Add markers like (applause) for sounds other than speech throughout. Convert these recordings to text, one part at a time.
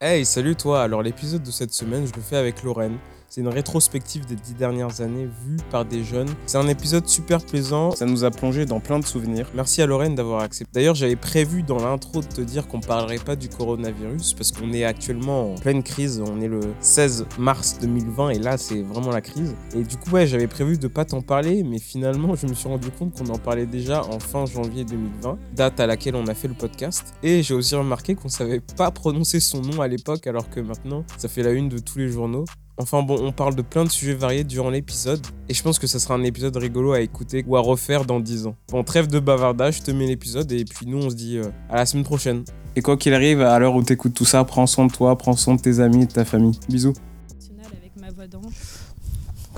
Hey, salut toi Alors l'épisode de cette semaine, je le fais avec Lorraine. C'est une rétrospective des dix dernières années vue par des jeunes. C'est un épisode super plaisant, ça nous a plongé dans plein de souvenirs. Merci à Lorraine d'avoir accepté. D'ailleurs, j'avais prévu dans l'intro de te dire qu'on parlerait pas du coronavirus parce qu'on est actuellement en pleine crise. On est le 16 mars 2020 et là, c'est vraiment la crise. Et du coup, ouais, j'avais prévu de pas t'en parler, mais finalement, je me suis rendu compte qu'on en parlait déjà en fin janvier 2020, date à laquelle on a fait le podcast. Et j'ai aussi remarqué qu'on savait pas prononcer son nom à l'époque alors que maintenant, ça fait la une de tous les journaux. Enfin bon, on parle de plein de sujets variés durant l'épisode, et je pense que ça sera un épisode rigolo à écouter ou à refaire dans 10 ans. Bon, trêve de bavardage, je te mets l'épisode, et puis nous on se dit euh, à la semaine prochaine. Et quoi qu'il arrive, à l'heure où t'écoutes tout ça, prends soin de toi, prends soin de tes amis et de ta famille. Bisous. internationale avec ma voix d'ange.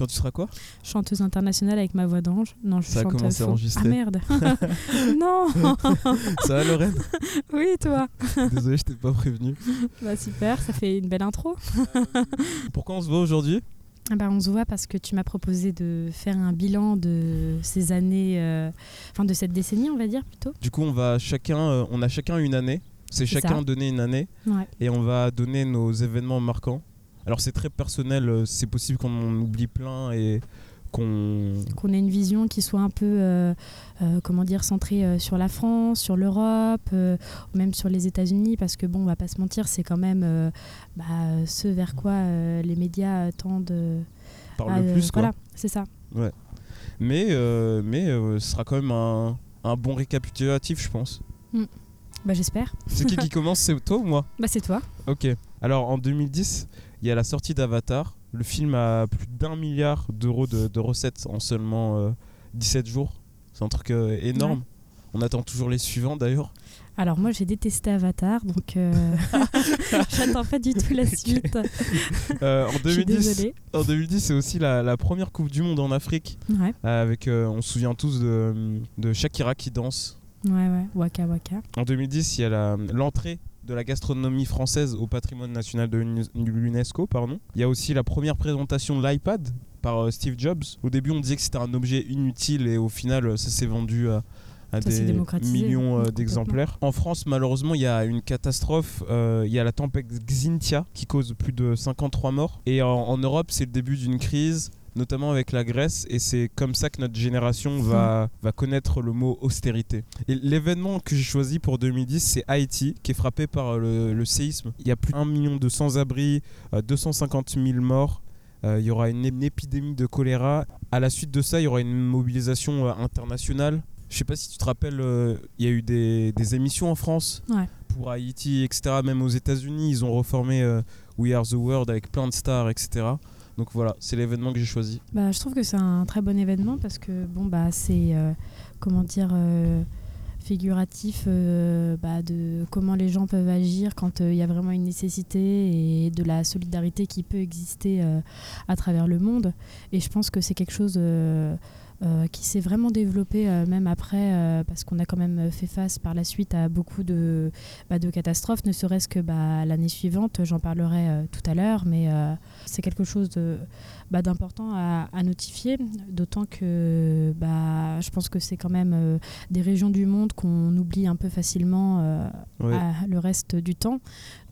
Quand tu seras quoi Chanteuse internationale avec ma voix d'ange. Non, je Ça a chante commencé à enregistrer. Ah merde. (laughs) non. (laughs) Ça va Lorraine (laughs) oui, toi. Désolé, je t'ai pas prévenu. Bah super, ça fait une belle intro. Pourquoi on se voit aujourd'hui Ah bah, on se voit parce que tu m'as proposé de faire un bilan de ces années, euh, enfin de cette décennie, on va dire plutôt. Du coup, on va chacun, euh, on a chacun une année. C'est C'est chacun ça. donner une année Ouais. et on va donner nos événements marquants. Alors c'est très personnel, euh, c'est possible qu'on en oublie plein et qu'on Qu'on ait une vision qui soit un peu, euh, euh, comment dire, centrée euh, sur la France, sur l'Europe, même sur les États-Unis, parce que bon, on va pas se mentir, c'est quand même bah, ce vers quoi les médias tendent. parle à, le plus. Quoi. Voilà, c'est ça. Mais, euh, mais euh, ce sera quand même un, un bon récapitulatif, je pense. Bah j'espère. C'est qui qui (laughs) commence? C'est toi ou moi? Bah c'est toi. Ok. Alors en 2010, il y a la sortie d'Avatar. Le film a plus d'un milliard d'euros de, de recettes en seulement euh, 17 jours. C'est un truc euh, énorme. Ouais. On attend toujours les suivants d'ailleurs. Alors moi j'ai détesté Avatar, donc euh, (laughs) j'attends pas du tout la suite. (laughs) Euh, en, Je suis 2010, désolée. en 2010, c'est aussi la, la première Coupe du Monde en Afrique. Ouais, euh, Avec, euh, on se souvient tous de, de Shakira qui danse. ouais, ouais. Waka Waka. En 2010, il y a l'entrée de la gastronomie française au patrimoine national de l'UNESCO. pardon. Il y a aussi la première présentation de l'iPad par euh, Steve Jobs. Au début, on disait que c'était un objet inutile et au final, euh, ça s'est vendu à, à Ça s'est des millions euh, d'exemplaires. En France, malheureusement, il y a une catastrophe. Euh, Il y a la tempête Xynthia qui cause plus de 53 morts. Et en, en Europe, c'est le début d'une crise notamment avec la Grèce, et c'est comme ça que notre génération va, va connaître le mot austérité. L'événement que j'ai choisi pour 2010, c'est Haïti, qui est frappé par le, le séisme. Il y a plus d'un million de sans-abri, euh, 250 000 morts. Euh, il y aura une, une épidémie de choléra. À la suite de ça, il y aura une mobilisation euh, internationale. Je sais pas si tu te rappelles, euh, il y a eu des, des émissions en France Ouais. pour Haïti, etc. Même aux États-Unis, ils ont reformé euh, We Are the World avec plein de stars, etc. Donc voilà, c'est l'événement que j'ai choisi. Bah, je trouve que c'est un très bon événement parce que bon bah c'est euh, comment dire euh, figuratif euh, bah, de comment les gens peuvent agir quand il y a vraiment une nécessité et de la solidarité qui peut exister à travers le monde. Et je pense que c'est quelque chose euh, qui s'est vraiment développé euh, même après euh, parce qu'on a quand même fait face par la suite à beaucoup de, bah, catastrophes, ne serait-ce que bah, l'année suivante, j'en parlerai tout à l'heure, mais c'est quelque chose de bah, d'important à, à notifier, d'autant que bah, je pense que c'est quand même euh, des régions du monde qu'on oublie un peu facilement euh, à le reste du temps.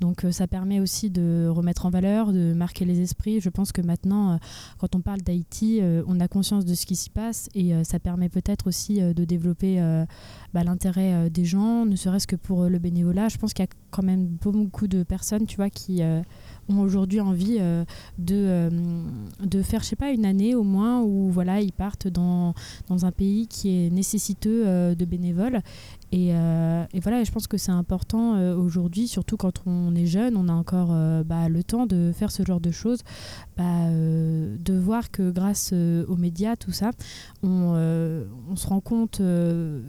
Donc euh, ça permet aussi de remettre en valeur, de marquer les esprits. Je pense que maintenant, quand on parle d'Haïti, on a conscience de ce qui s'y passe et ça permet peut-être aussi de développer bah, l'intérêt des gens, ne serait-ce que pour le bénévolat. Je pense qu'il y a quand même beaucoup de personnes, tu vois, qui ont aujourd'hui envie euh, de, euh, de faire, je sais pas, une année au moins où voilà, ils partent dans, dans un pays qui est nécessiteux euh, de bénévoles. Et, euh, et voilà, je pense que c'est important euh, aujourd'hui, surtout quand on est jeune, on a encore euh, bah, le temps de faire ce genre de choses, bah, euh, de voir que grâce aux médias, tout ça, on, se rend compte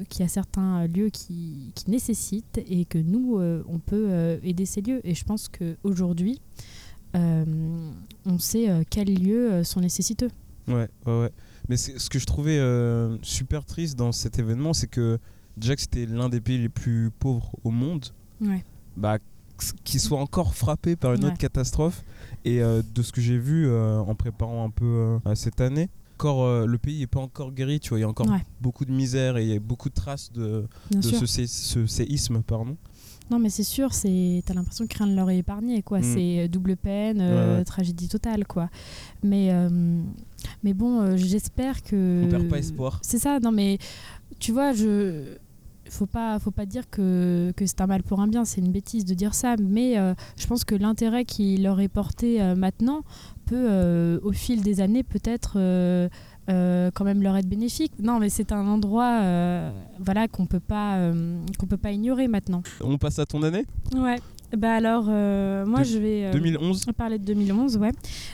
qu'il y a certains lieux qui, qui nécessitent et que nous, on peut aider ces lieux. Et je pense qu'aujourd'hui, on sait quels lieux sont nécessiteux. Ouais, ouais, ouais. Mais ce que je trouvais super triste dans cet événement, c'est que déjà que c'était l'un des pays les plus pauvres au monde, Ouais. bah, qui soit encore frappé par une Ouais. autre catastrophe. Et euh, de ce que j'ai vu euh, en préparant un peu euh, cette année, encore, euh, le pays n'est pas encore guéri, tu vois, il y a encore Ouais. beaucoup de misère et il y a beaucoup de traces de, ce, sé- ce séisme. Pardon. Non, mais c'est sûr, t'as l'impression que rien ne leur est épargné, quoi. Mm. C'est double peine, Ouais, tragédie totale, quoi. Mais, mais bon, j'espère que. On perd pas espoir. C'est ça, non, mais tu vois, je. Faut pas, faut pas dire que, que c'est un mal pour un bien, c'est une bêtise de dire ça, mais euh, je pense que l'intérêt qui leur est porté euh, maintenant peut, euh, au fil des années, peut-être quand même leur être bénéfique. Non, mais c'est un endroit voilà, qu'on peut, pas, qu'on peut pas ignorer maintenant. On passe à ton année? Ouais. Bah alors, euh, moi De- je vais euh, 2011 parler de 2011, ouais.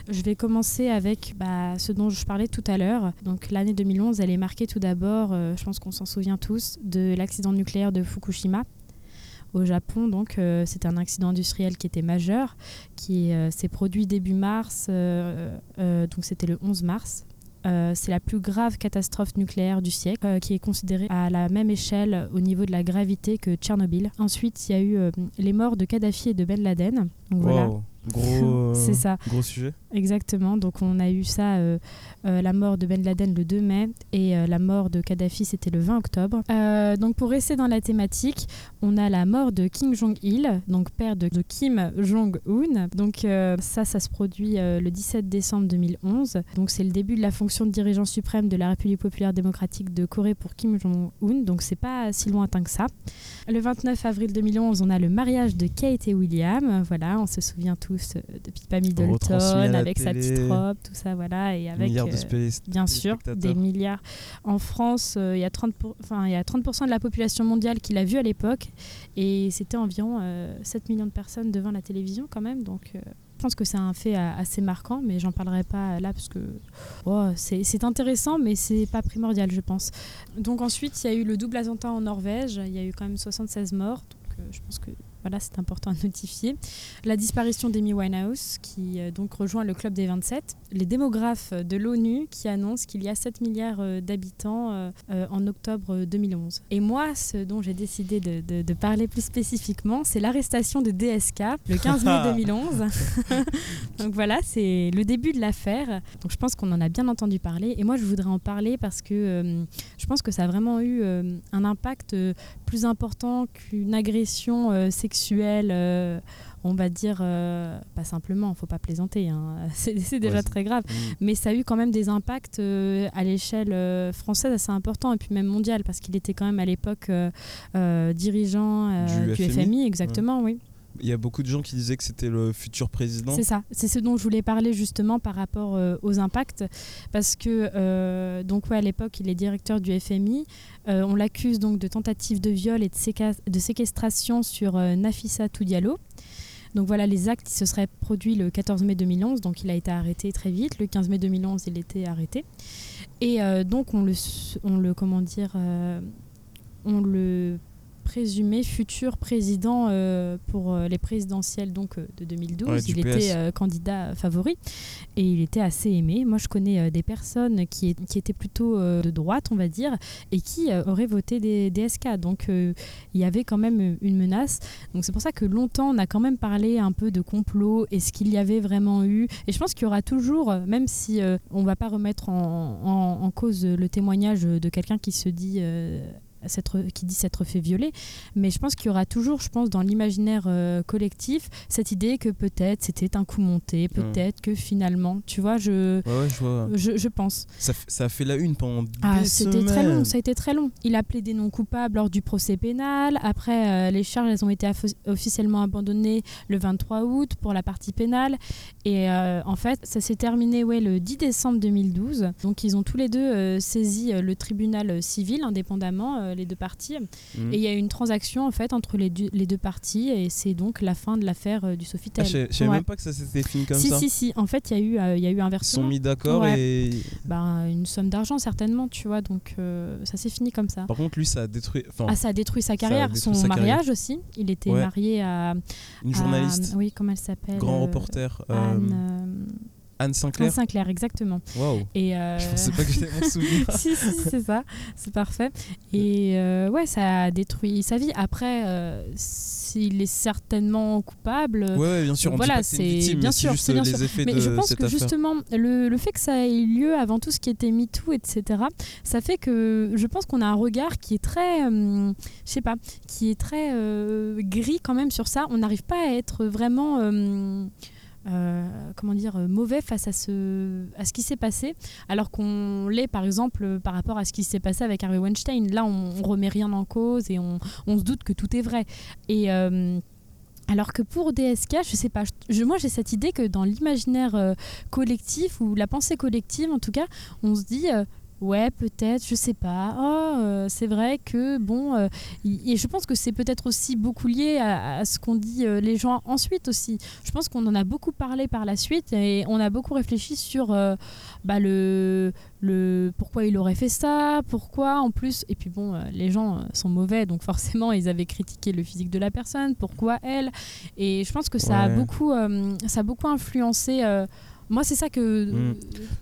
Je vais commencer avec bah, ce dont je parlais tout à l'heure. Donc l'année 2011, elle est marquée tout d'abord, euh, je pense qu'on s'en souvient tous, de l'accident nucléaire de Fukushima au Japon. Donc euh, c'était un accident industriel qui était majeur, qui euh, s'est produit début mars, euh, euh, donc c'était le 11 mars. Euh, c'est la plus grave catastrophe nucléaire du siècle, euh, qui est considérée à la même échelle au niveau de la gravité que Tchernobyl. Ensuite, il y a eu euh, les morts de Kadhafi et de Ben Laden. Gros, (laughs) euh, c'est ça. gros sujet. Exactement. Donc on a eu ça, euh, euh, la mort de Ben Laden le 2 mai et euh, la mort de Kadhafi c'était le 20 octobre. Euh, donc pour rester dans la thématique, on a la mort de Kim Jong-il, donc père de, de Kim Jong-un. Donc euh, ça, ça se produit euh, le 17 décembre 2011. Donc c'est le début de la fonction de dirigeant suprême de la République populaire démocratique de Corée pour Kim Jong-un. Donc c'est pas si lointain que ça. Le 29 avril 2011, on a le mariage de Kate et William. Voilà, on se souvient tous euh, de Pippa Middleton avec sa petite robe, tout ça, voilà, et avec milliards de euh, bien sûr des milliards. En France, euh, il y a 30 pour- enfin, il y a 30% de la population mondiale qui l'a vu à l'époque, et c'était environ euh, 7 millions de personnes devant la télévision quand même, donc. euh, je pense que c'est un fait euh, assez marquant, mais j'en parlerai pas là parce que oh, c'est intéressant, mais c'est pas primordial, je pense. Donc ensuite, il y a eu le double attentat en Norvège. Il y a eu quand même 76 morts. Donc euh, je pense que voilà, c'est important à notifier. La disparition d'Amy Winehouse, qui euh, donc rejoint le club des 27. Les démographes de l'ONU qui annoncent qu'il y a 7 milliards euh, d'habitants euh, en octobre 2011. Et moi, ce dont j'ai décidé de, de- de parler plus spécifiquement, c'est l'arrestation de DSK le 15 mai (laughs) 2011. (laughs) donc voilà, c'est le début de l'affaire. Donc je pense qu'on en a bien entendu parler. Et moi, je voudrais en parler parce que je pense que ça a vraiment eu un impact plus important qu'une agression euh, sexuelle, euh, on va dire, euh, pas simplement, faut pas plaisanter, hein. (laughs) c'est déjà Ouais, très grave, Mm. mais ça a eu quand même des impacts euh, à l'échelle française assez importants et puis même mondiale parce qu'il était quand même à l'époque dirigeant Du du, FMI, FMI, exactement, oui. Il y a beaucoup de gens qui disaient que c'était le futur président. C'est ça, c'est ce dont je voulais parler justement par rapport euh, aux impacts, parce que euh, donc à l'époque il est directeur du FMI, Euh, on l'accuse donc de tentative de viol et de, séquestration sur Nafissa Toudialo. Donc voilà les actes qui se seraient produits le 14 mai 2011, donc il a été arrêté très vite. Le 15 mai 2011, il était arrêté. Et donc on le, comment dire, on le présumé futur président euh, pour euh, les présidentielles donc euh, de 2012. Ouais, du il PS. était candidat favori et il était assez aimé. Moi, je connais des personnes qui, est- qui étaient plutôt de droite, on va dire, et qui auraient voté des DSK. Donc, euh, il y avait quand même une menace. Donc, c'est pour ça que longtemps, on a quand même parlé un peu de complot. Est-ce qu'il y avait vraiment eu Et je pense qu'il y aura toujours, même si on va pas remettre en, en- en cause le témoignage de quelqu'un qui se dit euh, s'être- qui dit s'être fait violer. Mais je pense qu'il y aura toujours, je pense, dans l'imaginaire euh, collectif, cette idée que peut-être c'était un coup monté, peut-être que finalement, tu vois, je, Ouais, ouais, je vois. je, je pense. Ça, ça a fait la une pendant Ah, c'était très long, ça a été très long. Il a plaidé non coupable lors du procès pénal. Après, euh, les charges elles ont été officiellement abandonnées le 23 août pour la partie pénale. Et euh, en fait, ça s'est terminé ouais, le 10 décembre 2012. Donc, ils ont tous les deux saisi le tribunal civil indépendamment, euh, les deux parties. Mhm. Et il y a eu une transaction en fait entre les, deux- les deux parties. Et c'est donc la fin de l'affaire euh, du Ah, Sofitel. je savais- je savais Ouais. même pas que ça s'était fini comme si, ça. si, si. En fait, il y a eu, euh, y a eu un Ils sont versement. mis d'accord Ouais. et. Ben, une somme d'argent certainement, tu vois. Donc, euh, ça s'est fini comme ça. Par contre, lui, ça a détruit. Enfin, Ah, ça a détruit sa carrière, détruit son sa carrière. mariage aussi. Il était Ouais. marié à. une à- journaliste, oui, comment elle s'appelle grand reporter. Anne. Euh, Anne Sinclair Anne Sinclair, exactement. Waouh Et euh, Je pensais pas que j'étais mon souvenir. (laughs) si, si, c'est ça, c'est parfait. Et euh, ouais, ça a détruit sa vie. Après, euh, s'il est certainement coupable, Ouais, ouais, bien sûr, on Voilà, c'est bien mais sûr, juste bien les sûr. effets Mais de je pense cette que affaire. justement, le, le fait que ça ait eu lieu avant tout ce qui était MeToo, etc., ça fait que je pense qu'on a un regard qui est très, euh, je sais pas, qui est très euh, gris quand même sur ça. On n'arrive pas à être vraiment. Euh, comment dire euh, mauvais face à ce à ce qui s'est passé alors qu'on l'est par exemple euh, par rapport à ce qui s'est passé avec Harvey Weinstein. Là on, on remet rien en cause et on, on se doute que tout est vrai. Et alors que pour DSK, je sais pas, je- moi j'ai cette idée que dans l'imaginaire collectif ou la pensée collective en tout cas, on se dit ouais peut-être, je sais pas, oh euh, c'est vrai que bon, euh, et je pense que c'est peut-être aussi beaucoup lié à, à ce qu'ont dit euh, les gens ensuite aussi. Je pense qu'on en a beaucoup parlé par la suite et on a beaucoup réfléchi sur euh, bah, le, le pourquoi il aurait fait ça, pourquoi en plus, et puis bon, euh, les gens euh, sont mauvais donc forcément ils avaient critiqué le physique de la personne, pourquoi elle, et je pense que ça a beaucoup, euh, ça a beaucoup influencé. Moi, c'est ça que, Mm.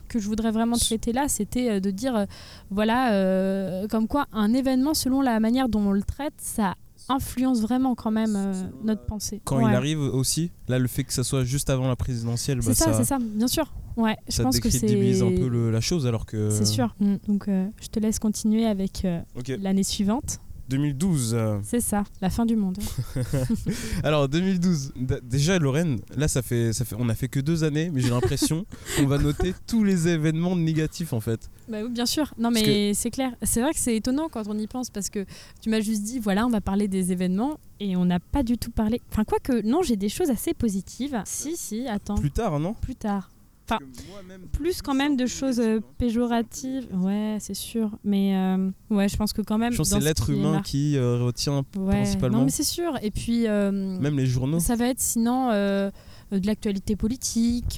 que je voudrais vraiment traiter là, c'était euh, de dire, euh, voilà, euh, comme quoi un événement, selon la manière dont on le traite, ça influence vraiment quand même euh, notre pensée. Quand Ouais. il arrive aussi, là, le fait que ça soit juste avant la présidentielle, bah, C'est ça, ça, c'est ça, bien sûr. Ouais, je ça pense que c'est. un peu le- la chose, alors que. C'est sûr. Mm. Donc, euh, je te laisse continuer avec euh, Ok, l'année suivante. 2012. euh, C'est ça, la fin du monde. (laughs) Alors 2012, d- déjà Lorraine, là ça fait, ça fait, on a fait que deux années, mais j'ai l'impression (laughs) qu'on va noter tous les événements négatifs en fait. Bah oui, bien sûr. Non, mais c'est clair. C'est vrai que c'est étonnant quand on y pense parce que tu m'as juste dit, voilà, on va parler des événements et on n'a pas du tout parlé. Enfin, quoique, non, j'ai des choses assez positives. Si, si, attends, plus, Plus tard, non? Tard. Enfin, Plus quand même de choses euh, péjoratives. Ouais, c'est sûr. Mais euh, ouais, je pense que quand même. Je pense c'est ce l'être humain qui euh, retient Ouais. principalement. Non, mais c'est sûr. Et puis. euh, même les journaux. Ça va être sinon de l'actualité politique.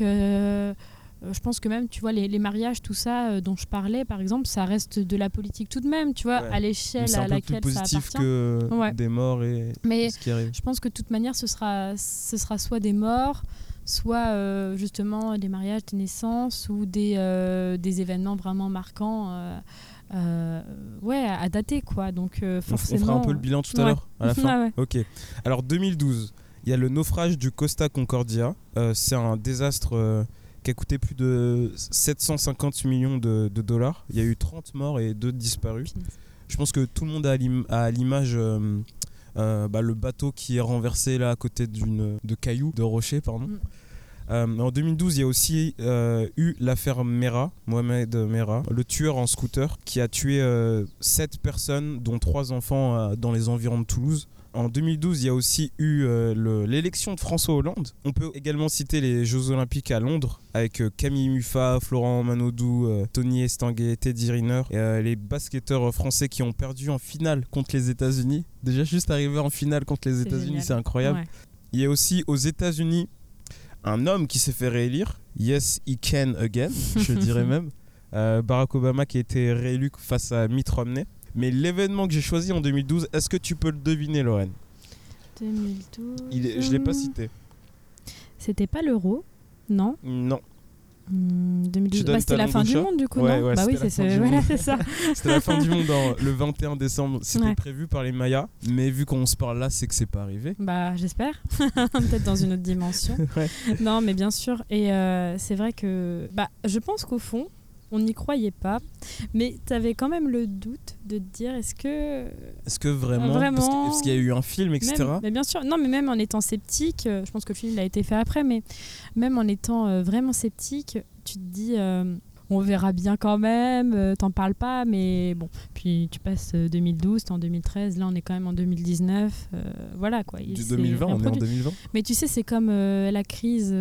je pense que même, tu vois, les, les mariages, tout ça euh, dont je parlais, par exemple, ça reste de la politique tout de même, tu vois, Ouais. à l'échelle c'est à un peu laquelle plus ça positif appartient. que Ouais. des morts et Mais ce qui arrive. je pense que de toute manière, ce sera, ce sera soit des morts, soit euh, justement des mariages, des naissances ou des, euh, des événements vraiment marquants. euh, ouais, à dater quoi. Donc euh, On, forcément. fera un peu le bilan tout à Ouais. l'heure, à la (laughs) fin. Ouais, ouais. Ok. Alors 2012, il y a le naufrage du Costa Concordia. C'est un désastre qui a coûté plus de 750 millions de, de dollars. Il y a eu 30 morts et 2 disparus. Je pense que tout le monde a l'image bah, le bateau qui est renversé là à côté d'une de cailloux, de rochers, pardon. Mm. Euh, en 2012, il y a aussi euh, eu l'affaire Mera, Mohamed Mera, le tueur en scooter qui a tué 7 personnes, dont 3 enfants euh, dans les environs de Toulouse. En 2012, il y a aussi eu euh, le- l'élection de François Hollande. On peut également citer les Jeux Olympiques à Londres avec euh, Camille Muffat, Florent Manodou, euh, Tony Estanguet, Teddy Riner et euh, les basketteurs français qui ont perdu en finale contre les États-Unis. Déjà, juste arriver en finale contre les États-Unis, c'est incroyable. Ouais. Il y a aussi aux États-Unis un homme qui s'est fait réélire. Yes, he can again, je (laughs) dirais même. Euh, Barack Obama qui a été réélu face à Mitt Romney. Mais l'événement que j'ai choisi en 2012, est-ce que tu peux le deviner, Lorraine? 2012. Il est- Je ne l'ai pas cité. C'était pas l'euro, non? Non, 2012. Tu donnes Bah, c'était ta la fin du monde du coup, Ouais, non ouais, Bah oui, c'était c'est la fin ça. du Voilà, ça. (laughs) c'était la fin du monde (laughs) le 21 décembre. C'était Ouais. prévu par les Mayas. Mais vu qu'on se parle là, c'est que c'est pas arrivé. Bah, j'espère. (laughs) Peut-être dans une autre dimension. Ouais. Non, mais bien sûr. Et euh, c'est vrai que. Bah, je pense qu'au fond, on n'y croyait pas. Mais tu avais quand même le doute de te dire est-ce que. Est-ce que vraiment, Vraiment Parce qu'il y a eu un film, etc. Même- mais bien sûr, non, mais même en étant sceptique, euh, je pense que le film il a été fait après, mais même en étant euh, vraiment sceptique, tu te dis. euh, on verra bien quand même, t'en parles pas, mais bon. Puis tu passes euh, 2012, t'es en 2013, là on est quand même en 2019, euh, voilà quoi. Du s'est 2020, on est en reproduit. 2020. Mais tu sais, c'est comme euh, la crise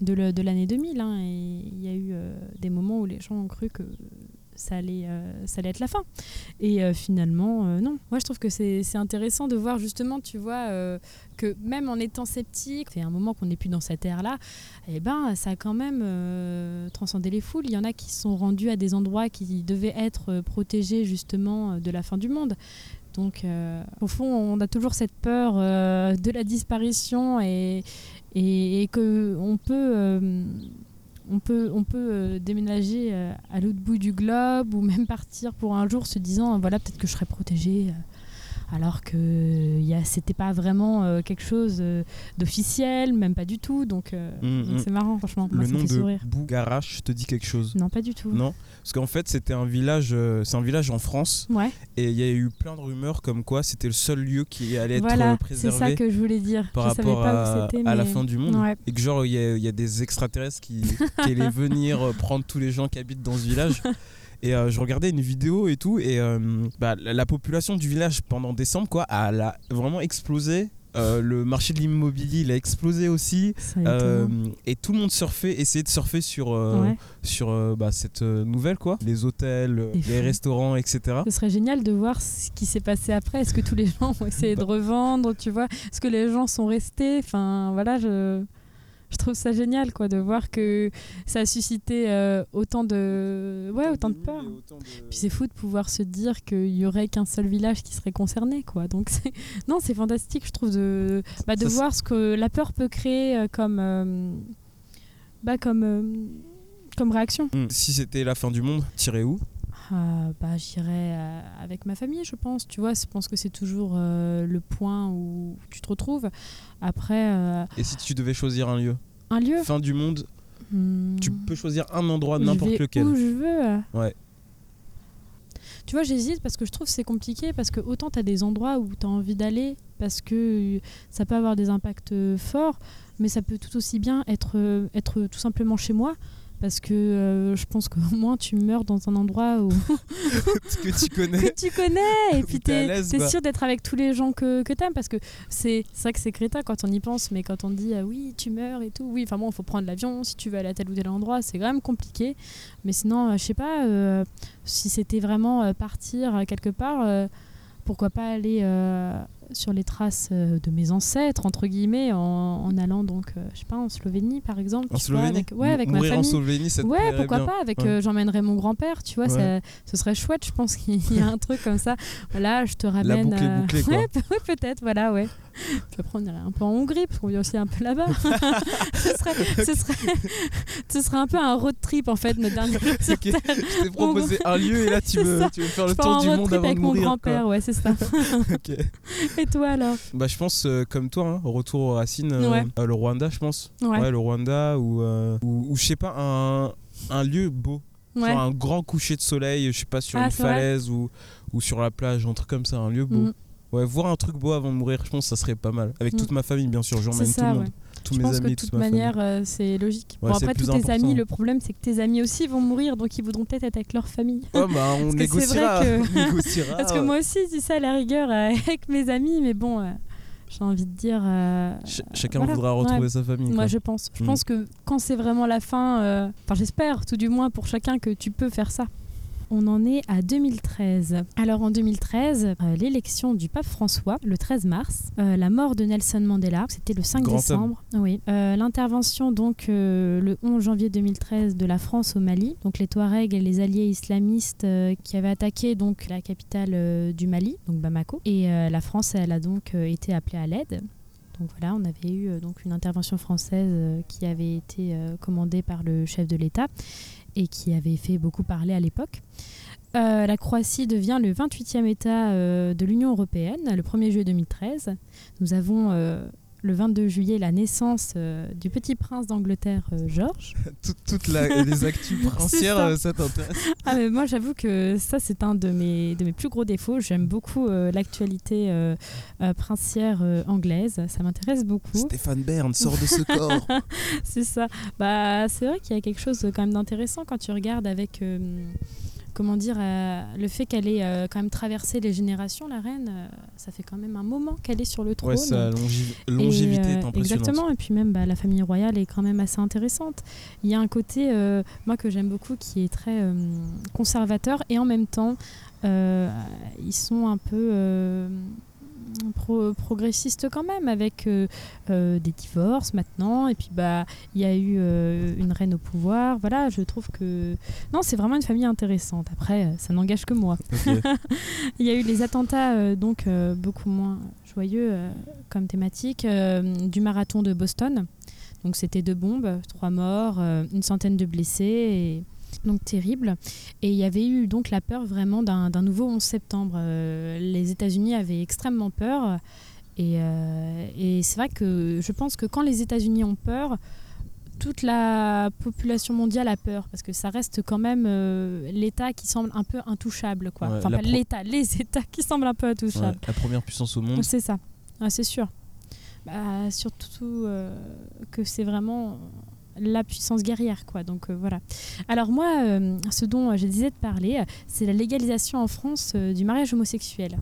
de l'année 2000. hein, il y a eu euh, des moments où les gens ont cru que ça allait, euh, ça allait être la fin. Et euh, finalement, non. Moi, je trouve que c'est c'est intéressant de voir justement, tu vois, que même en étant sceptique, c'est un moment qu'on n'est plus dans cette ère-là, et ben, ça a quand même transcendé les foules. Il y en a qui se sont rendus à des endroits qui devaient être protégés justement de la fin du monde. Donc, au fond, on a toujours cette peur de la disparition et, et, et que on peut, euh, on peut, on peut euh, déménager euh, à l'autre bout du globe ou même partir pour un jour se disant voilà peut-être que je serai protégée euh, alors que c'était pas vraiment euh, quelque chose euh, d'officiel, même pas du tout. Donc euh, Mm, donc mm. c'est marrant franchement, moi Le ça me nom fait de sourire. Bougarache te dit quelque chose? Non pas du tout. Non? Parce qu'en fait, c'était un village, c'est un village en France, Ouais, et il y a eu plein de rumeurs comme quoi c'était le seul lieu qui allait être voilà, euh, c'est ça préservé que je voulais dire. par je rapport pas à, où à la fin du monde. Ouais. Et que genre, il y, a- il y a des extraterrestres qui, qui allaient (laughs) venir prendre tous les gens qui habitent dans ce village. (laughs) Et euh, je regardais une vidéo et tout, et euh, bah, la, la population du village pendant décembre, quoi, elle a vraiment explosé. Euh, le marché de l'immobilier, il a explosé aussi. Euh, et tout le monde surfait, essayait de surfer sur, euh, Ouais. sur bah, cette nouvelle, quoi. Les hôtels, les fou. restaurants, etc. Ce serait génial de voir ce qui s'est passé après. Est-ce que tous les (laughs) gens ont essayé Bah. de revendre, tu vois? Est-ce que les gens sont restés? Enfin, voilà, je, je trouve ça génial, quoi, de voir que ça a suscité euh, autant de, ouais, autant de peur. Puis c'est fou de pouvoir se dire qu'il y aurait qu'un seul village qui serait concerné, quoi. Donc (laughs) c'est, non, c'est fantastique, je trouve, de, bah, de Ça, voir ce que la peur peut créer euh, comme, euh, bah, comme, euh, comme réaction. Hmm. Si c'était la fin du monde, tirez où? Euh, bah, j'irai euh, avec ma famille, je pense. Tu vois, je pense que c'est toujours euh, le point où tu te retrouves. Après, euh, Et si tu devais choisir un lieu? un lieu? Fin du monde, hmm, tu peux choisir un endroit, n'importe lequel. Où je veux. Ouais. Tu vois, j'hésite parce que je trouve que c'est compliqué parce que autant tu as des endroits où tu as envie d'aller parce que ça peut avoir des impacts forts, mais ça peut tout aussi bien être, être tout simplement chez moi. Parce que euh, je pense qu'au moins tu meurs dans un endroit où, (laughs) que tu connais. que tu connais. Et puis t'es sûr d'être avec tous les gens que, que t'aimes. Parce que c'est vrai que c'est crétin quand on y pense mais quand on dit ah oui tu meurs et tout. Oui enfin bon il faut prendre l'avion. Si tu veux aller à tel ou tel endroit c'est quand même compliqué. Mais sinon euh, je sais pas euh, si c'était vraiment euh, partir quelque part pourquoi pas aller sur les traces euh, de mes ancêtres entre guillemets en, en allant donc euh, je sais pas en Slovénie par exemple En tu vois, Slovénie avec, ouais avec ma Mourir en famille Slovénie, ça te Ouais, plairait pourquoi bien. pas avec Ouais. euh, j'emmènerai mon grand-père, tu vois, Ouais. ça, ce serait chouette, je pense qu'il y a un truc comme ça. Voilà, je te ramène boucle est bouclée, quoi. Ouais, (laughs) pe- ouais, peut-être, voilà, ouais. Puis après on irait un peu en Hongrie parce qu'on vit aussi un peu là-bas. (laughs) ce, serait, ce, serait, ce serait un peu un road trip en fait notre dernier jour sur Ok, Terre. Je t'ai proposé un lieu et là tu veux, tu veux faire le Je tour du monde trip avant avec de mon mourir. grand-père, ouais, c'est ça. (laughs) Et toi alors? Bah je pense euh, comme toi, hein, retour aux racines, euh, Ouais. euh, le Rwanda je pense. Ouais. le Rwanda ou, euh, ou, ou je sais pas, un, un lieu beau. Ouais. Genre un grand coucher de soleil, je sais pas, sur Ah, une falaise ou, ou sur la plage, un truc comme ça, un lieu beau. Mhm. Ouais, voir un truc beau avant de mourir, je pense que ça serait pas mal. Avec Mm. toute ma famille, bien sûr, j'emmène tout le monde. ouais. Tous Je mes pense amis, que de toute toute ma manière, euh, c'est logique. Ouais, bon, après, tous tes amis, le problème, c'est que tes amis aussi vont mourir, donc ils voudront peut-être être avec leur famille. Oh bah on (laughs) négociera. que-. (laughs) Parce que moi aussi, je dis ça à la rigueur euh, (laughs) avec mes amis, mais bon, euh, j'ai envie de dire. Ch- chacun voilà. voudra retrouver Ouais. sa famille. Moi, quoi. je pense. Je Mm. pense que quand c'est vraiment la fin, enfin, j'espère, tout du moins pour chacun, que tu peux faire ça. On en est à 2013. Alors en 2013, euh, l'élection du pape François, le 13 mars, euh, la mort de Nelson Mandela, c'était le 5 Grand décembre. Oui. Euh, L'intervention donc le 11 janvier 2013 de la France au Mali, donc les Touaregs et les alliés islamistes qui avaient attaqué donc la capitale du Mali, donc Bamako. Et la France, elle a donc été appelée à l'aide. Donc voilà, on avait eu donc une intervention française qui avait été commandée par le chef de l'État et qui avait fait beaucoup parler à l'époque. Euh, la Croatie devient le 28e État euh, de l'Union européenne le 1er juillet 2013. Nous avons euh, le 22 juillet la naissance euh, du petit prince d'Angleterre, euh, George. (laughs) Tout- Toutes la- les actus (laughs) princières, ça. euh, ça t'intéresse (laughs) Ah mais moi j'avoue que ça c'est un de mes, de mes plus gros défauts. J'aime beaucoup euh, l'actualité princière anglaise. Ça m'intéresse beaucoup. Stéphane Bern sort de ce corps. c'est ça. Bah, c'est vrai qu'il y a quelque chose quand même d'intéressant quand tu regardes avec, comment dire, euh, le fait qu'elle ait euh, quand même traversé les générations, la reine. euh, ça fait quand même un moment qu'elle est sur le trône. ouais, sa longi- Et, longévité euh, est impressionnante. Exactement, et puis même bah, la famille royale est quand même assez intéressante. Il y a un côté, moi, que j'aime beaucoup, qui est très conservateur, et en même temps, ils sont un peu pro- progressistes quand même, avec euh, euh, des divorces maintenant, et puis bah, il y a eu euh, une reine au pouvoir. Voilà, je trouve que. Non, c'est vraiment une famille intéressante. Après, ça n'engage que moi. (laughs) Il y a eu les attentats, donc beaucoup moins joyeux comme thématique, du marathon de Boston. Donc c'était deux bombes, trois morts, une centaine de blessés. Et... Donc terrible. Et il y avait eu donc la peur vraiment d'un nouveau 11 septembre. Euh, les États-Unis avaient extrêmement peur. Et, euh, et c'est vrai que je pense que quand les États-Unis ont peur, toute la population mondiale a peur parce que ça reste quand même euh, l'État qui semble un peu intouchable. Quoi. Ouais, enfin, pas l'État, les (laughs) États qui semblent un peu intouchables. Ouais, la première puissance au monde. C'est ça, c'est sûr. Bah, surtout que c'est vraiment la puissance guerrière, quoi. Donc euh, voilà. Alors moi, euh, ce dont je disais de parler, euh, c'est la légalisation en France euh, du mariage homosexuel.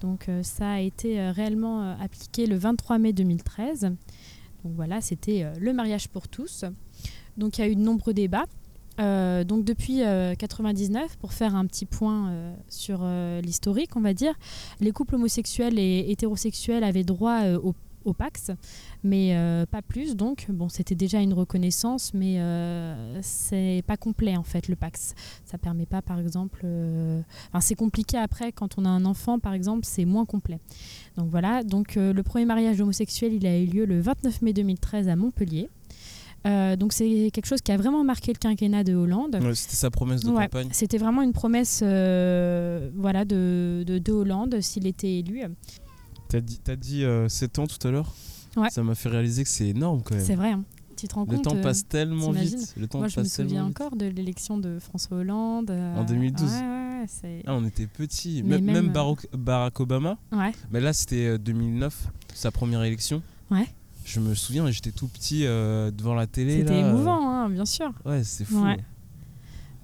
Donc euh, ça a été euh, réellement euh, appliqué le 23 mai 2013. Donc voilà, c'était euh, le mariage pour tous. Donc il y a eu de nombreux débats. Euh, donc depuis 1999, pour faire un petit point euh, sur euh, l'historique, on va dire, les couples homosexuels et hétérosexuels avaient droit euh, au, au Pax, mais euh, pas plus. Donc, bon, c'était déjà une reconnaissance, mais euh, c'est pas complet en fait le Pax. Ça permet pas, par exemple. euh, Enfin, c'est compliqué après quand on a un enfant, par exemple, c'est moins complet. Donc voilà. Donc euh, le premier mariage homosexuel, il a eu lieu le 29 mai 2013 à Montpellier. Euh, donc c'est quelque chose qui a vraiment marqué le quinquennat de Hollande. Ouais, C'était sa promesse de Ouais, campagne. C'était vraiment une promesse euh, voilà, de, de, de Hollande s'il était élu. T'as dit, t'as dit euh, 7 ans tout à l'heure Ouais. Ça m'a fait réaliser que c'est énorme quand même. C'est vrai, hein. tu te rends Le compte temps euh, passe tellement vite. Le temps Moi, je me souviens encore de l'élection de François Hollande. euh, En 2012. Ouais, ouais, Ah, on était petits. Mais Même, euh, Barack, Barack Obama. ouais. Mais là, c'était euh, 2009, sa première élection. Ouais. Je me souviens, j'étais tout petit euh, devant la télé. C'était euh, émouvant, hein, bien sûr. Ouais, c'est fou.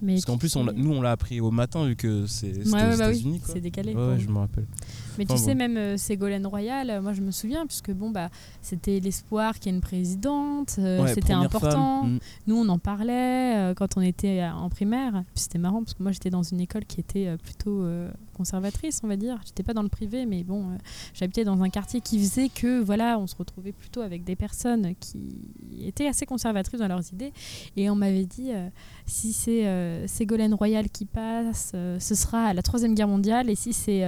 Mais Parce qu'en plus, on nous, on l'a appris au matin vu que c'est- Ouais, ouais, aux bah oui, c'est décalé. Ouais, je me rappelle. Mais tu sais, même euh, Ségolène Royal, euh, moi je me souviens, puisque bon, bah, c'était l'espoir qu'il y ait une présidente, euh, c'était important. femme. Mm. Nous, on en parlait euh, quand on était en primaire. Puis c'était marrant parce que moi, j'étais dans une école qui était plutôt conservatrice, on va dire. J'étais pas dans le privé, mais bon, euh, j'habitais dans un quartier qui faisait que, voilà, on se retrouvait plutôt avec des personnes qui étaient assez conservatrices dans leurs idées. Et on m'avait dit, euh, si c'est euh, Ségolène Royal qui passe, ce sera la Troisième Guerre mondiale. Et si c'est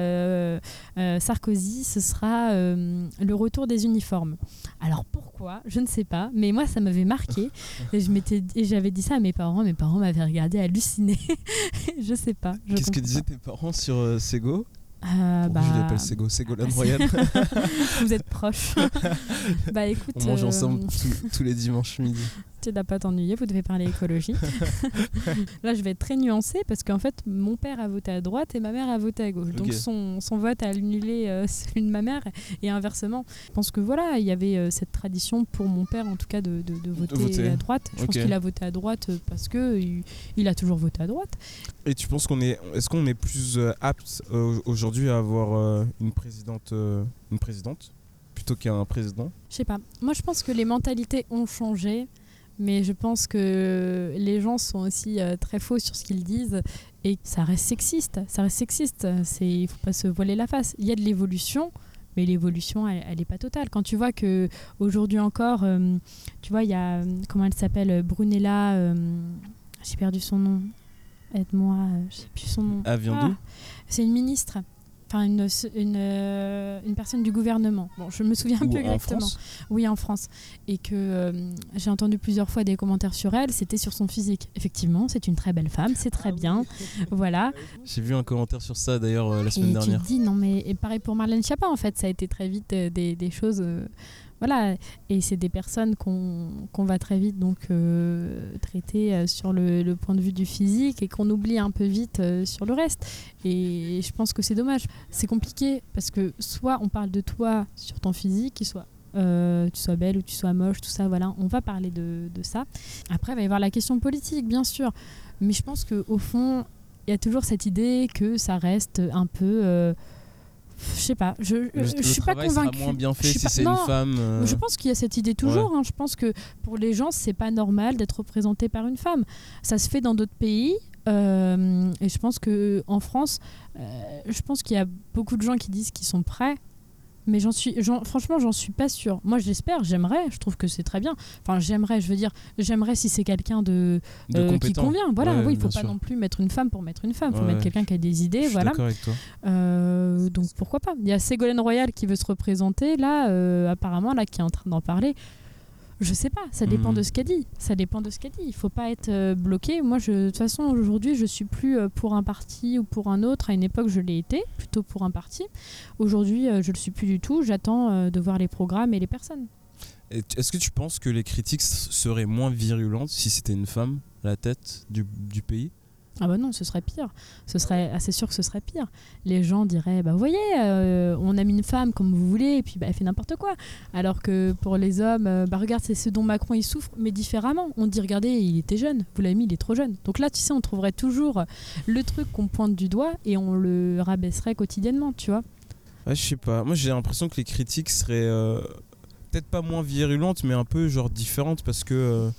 Sarkozy, ce sera le retour des uniformes. Alors pourquoi? Je ne sais pas, mais moi ça m'avait marqué (laughs) et je m'étais et j'avais dit ça à mes parents. Mes parents m'avaient regardé halluciné. (laughs) je sais pas. Qu'est-ce que disaient tes parents sur Sego. Euh, Pourquoi bah, je l'appelle Sego Ségolène ah, Royal. (laughs) Vous êtes proches. (laughs) bah écoute, On mange euh, ensemble tous- tous les dimanches midi. Tu n'as pas t'ennuyer, vous devez parler écologie. (laughs) Là, je vais être très nuancée parce qu'en fait, mon père a voté à droite et ma mère a voté à gauche. Donc son, son vote a annulé euh, (laughs) celui de ma mère et inversement. Je pense que voilà, il y avait euh, cette tradition pour mon père en tout cas de, de- de voter, voter. à droite. Je pense qu'il a voté à droite euh, parce que il, il a toujours voté à droite. Et tu penses qu'on est, est-ce qu'on est plus euh, apte aujourd'hui à avoir une présidente, une présidente plutôt qu'un président? Je sais pas. Moi, je pense que les mentalités ont changé, mais je pense que les gens sont aussi euh, très faux sur ce qu'ils disent et ça reste sexiste. Ça reste sexiste. C'est, il faut pas se voiler la face. Il y a de l'évolution. Mais l'évolution, elle, elle est pas totale. Quand tu vois que aujourd'hui encore, euh, tu vois, il y a comment elle s'appelle, Brunella, euh, j'ai perdu son nom. Aide-moi, je sais plus son nom. Ah, vient d'où C'est une ministre. Enfin, une, une, euh, une personne du gouvernement. Bon, je me souviens Ou plus en exactement. France Oui, en France. Et que euh, j'ai entendu plusieurs fois des commentaires sur elle, c'était sur son physique. Effectivement, c'est une très belle femme, c'est très bien. Voilà. J'ai vu un commentaire sur ça d'ailleurs euh, la Et semaine tu dernière. te dis, non, mais et pareil pour Marlène Schiappa, en fait, ça a été très vite euh, des, des choses. Voilà. Et c'est des personnes qu'on va très vite donc euh, traiter euh, sur le, point de vue du physique et qu'on oublie un peu vite euh, sur le reste. Et je pense que c'est dommage. C'est compliqué parce que soit on parle de toi sur ton physique, soit tu sois belle ou tu sois moche, tout ça, voilà, on va parler de, de ça. Après, il va y avoir la question politique, bien sûr. Mais je pense qu'au fond, il y a toujours cette idée que ça reste un peu. Euh, je sais pas, je, Le, je, je le suis pas convaincue. moins bien Je fait si c'est une femme. euh, Je pense qu'il y a cette idée toujours. hein. Je pense que pour les gens, c'est pas normal d'être représenté par une femme. Ça se fait dans d'autres pays. euh, et je pense que en France, euh, je pense qu'il y a beaucoup de gens qui disent qu'ils sont prêts. Mais j'en suis, franchement, j'en suis pas sûre. Moi, j'espère, j'aimerais. Je trouve que c'est très bien. Enfin, j'aimerais. Je veux dire, j'aimerais si c'est quelqu'un de, de euh, qui convient. Voilà. Ouais, oui, il faut pas sûr. non plus mettre une femme pour mettre une femme. Il faut Ouais, mettre quelqu'un qui a des idées. Voilà. d'accord avec toi. Euh, donc pourquoi pas Il y a Ségolène Royal qui veut se représenter là, euh, apparemment là, qui est en train d'en parler. Je sais pas, ça dépend Mhm. de ce qu'elle dit. Ça dépend de ce qu'elle dit. Il faut pas être euh, bloqué. Moi, je, de toute façon, aujourd'hui, je suis plus euh, pour un parti ou pour un autre. À une époque, je l'ai été, plutôt pour un parti. Aujourd'hui, euh, je le suis plus du tout. J'attends euh, de voir les programmes et les personnes. Est-ce que tu penses que les critiques seraient moins virulentes si c'était une femme à la tête du, du pays? Ah bah non, ce serait pire. Ce serait assez sûr que ce serait pire. Les gens diraient bah vous voyez, euh, on a mis une femme comme vous voulez et puis bah, elle fait n'importe quoi. Alors que pour les hommes, euh, bah regarde, c'est ce dont Macron il souffre, mais différemment. On dit regardez, il était jeune. Vous l'avez mis, il est trop jeune. Donc là, tu sais, on trouverait toujours le truc qu'on pointe du doigt et on le rabaisserait quotidiennement, tu vois. Ouais, je sais pas. Moi, j'ai l'impression que les critiques seraient euh, peut-être pas moins virulentes, mais un peu genre différentes parce que euh,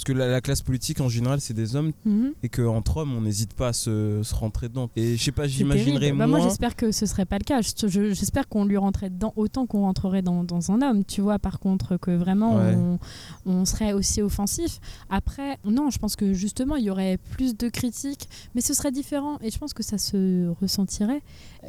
parce que la, la classe politique en général, c'est des hommes Mhm. et qu'entre hommes, on n'hésite pas à se, se rentrer dedans. Et je sais pas, C'est j'imaginerais. Bah, moi, j'espère que ce serait pas le cas. Je- je- J'espère qu'on lui rentrait dedans autant qu'on rentrerait dans, dans un homme. Tu vois, par contre, que vraiment Ouais. on, on serait aussi offensif. Après, non, je pense que justement, il y aurait plus de critiques, mais ce serait différent. Et je pense que ça se ressentirait.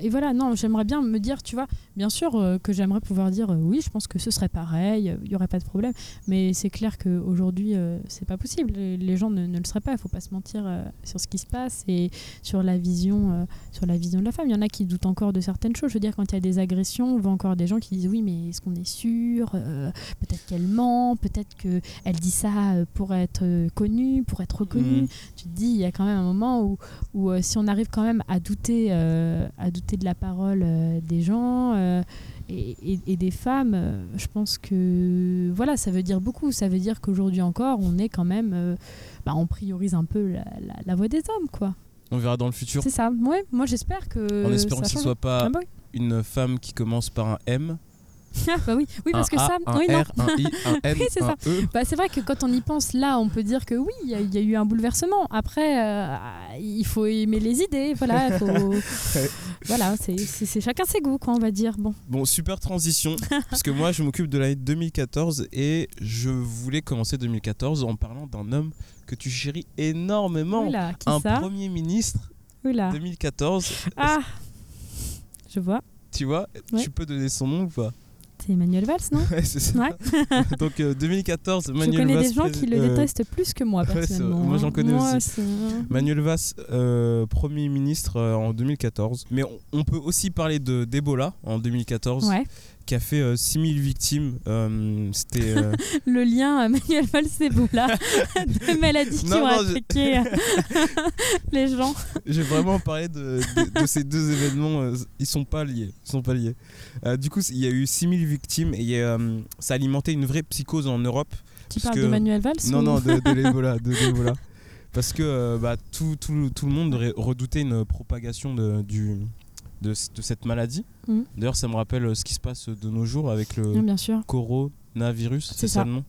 Et voilà, non, j'aimerais bien me dire, tu vois, bien sûr euh, que j'aimerais pouvoir dire euh, oui, je pense que ce serait pareil, euh, il y aurait pas de problème. Mais c'est clair qu'aujourd'hui, euh, c'est pas possible. Les, gens ne, ne le seraient pas. Il faut pas se mentir euh, sur ce qui se passe et sur la vision. euh, sur la vision de la femme. Il y en a qui doutent encore de certaines choses. Je veux dire, quand il y a des agressions, on voit encore des gens qui disent oui, mais est-ce qu'on est sûr Euh, Peut-être qu'elle ment, peut-être qu'elle dit ça pour être connue, pour être reconnue. Mhm. Tu te dis, il y a quand même un moment où, où si on arrive quand même à douter, à douter de la parole des gens et, et- et des femmes, euh, je pense que voilà, ça veut dire beaucoup. Ça veut dire qu'aujourd'hui encore, on est quand même, euh, bah, on priorise un peu la, la- la voix des hommes, quoi. On verra dans le futur. C'est ça. Ouais, moi j'espère que. En espérant que ce change. soit pas Ah bah oui. une femme qui commence par un M, bah oui, oui parce un que A, ça, un oui, non. R, un I, un (laughs) N, Oui, c'est ça. E. Bah, c'est vrai que quand on y pense là, on peut dire que oui, il y, a- il y a eu un bouleversement. Après, euh, il faut aimer les idées, voilà. faut- (laughs) voilà, c'est chacun ses goûts, quoi, on va dire. Bon, Bon, super transition, (laughs) parce que moi je m'occupe de l'année 2014 et je voulais commencer 2014 en parlant d'un homme que tu chéris énormément. un premier ministre Oula. 2014. Ah, je vois. Tu vois, Ouais. tu peux donner son nom ou pas? C'est Emmanuel Valls, non Ouais, c'est ça. Ouais. (laughs) Donc euh, 2014, Je Manuel connais Valls. des gens qui le euh, détestent plus que moi, ouais, personnellement. Moi, j'en hein. connais Moi, aussi. Manuel Valls, euh, Premier ministre euh, en 2014. Mais on, on peut aussi parler de d'Ebola en 2014, Ouais. Qui a fait euh, 6000 victimes. Euh, C'était. euh, (laughs) Le lien euh, Manuel Valls Ebola, (laughs) de maladies qui Non, ont je- attaqué euh, (laughs) les gens. J'ai vraiment parlé de, de- de ces deux événements. euh, Ils sont pas liés. Ils sont pas liés. Du coup, il y a eu 6000 victimes et y a, ça a alimenté une vraie psychose en Europe. Tu parles que- de Manuel Valls Non, ou- non, de, de l'Ebola. Parce que bah, tout, tout, tout le monde re- redoutait une propagation de, du, de, cette maladie. Mhm. D'ailleurs, ça me rappelle euh, ce qui se passe de nos jours avec le Non, bien sûr. coronavirus, c'est ça. le nom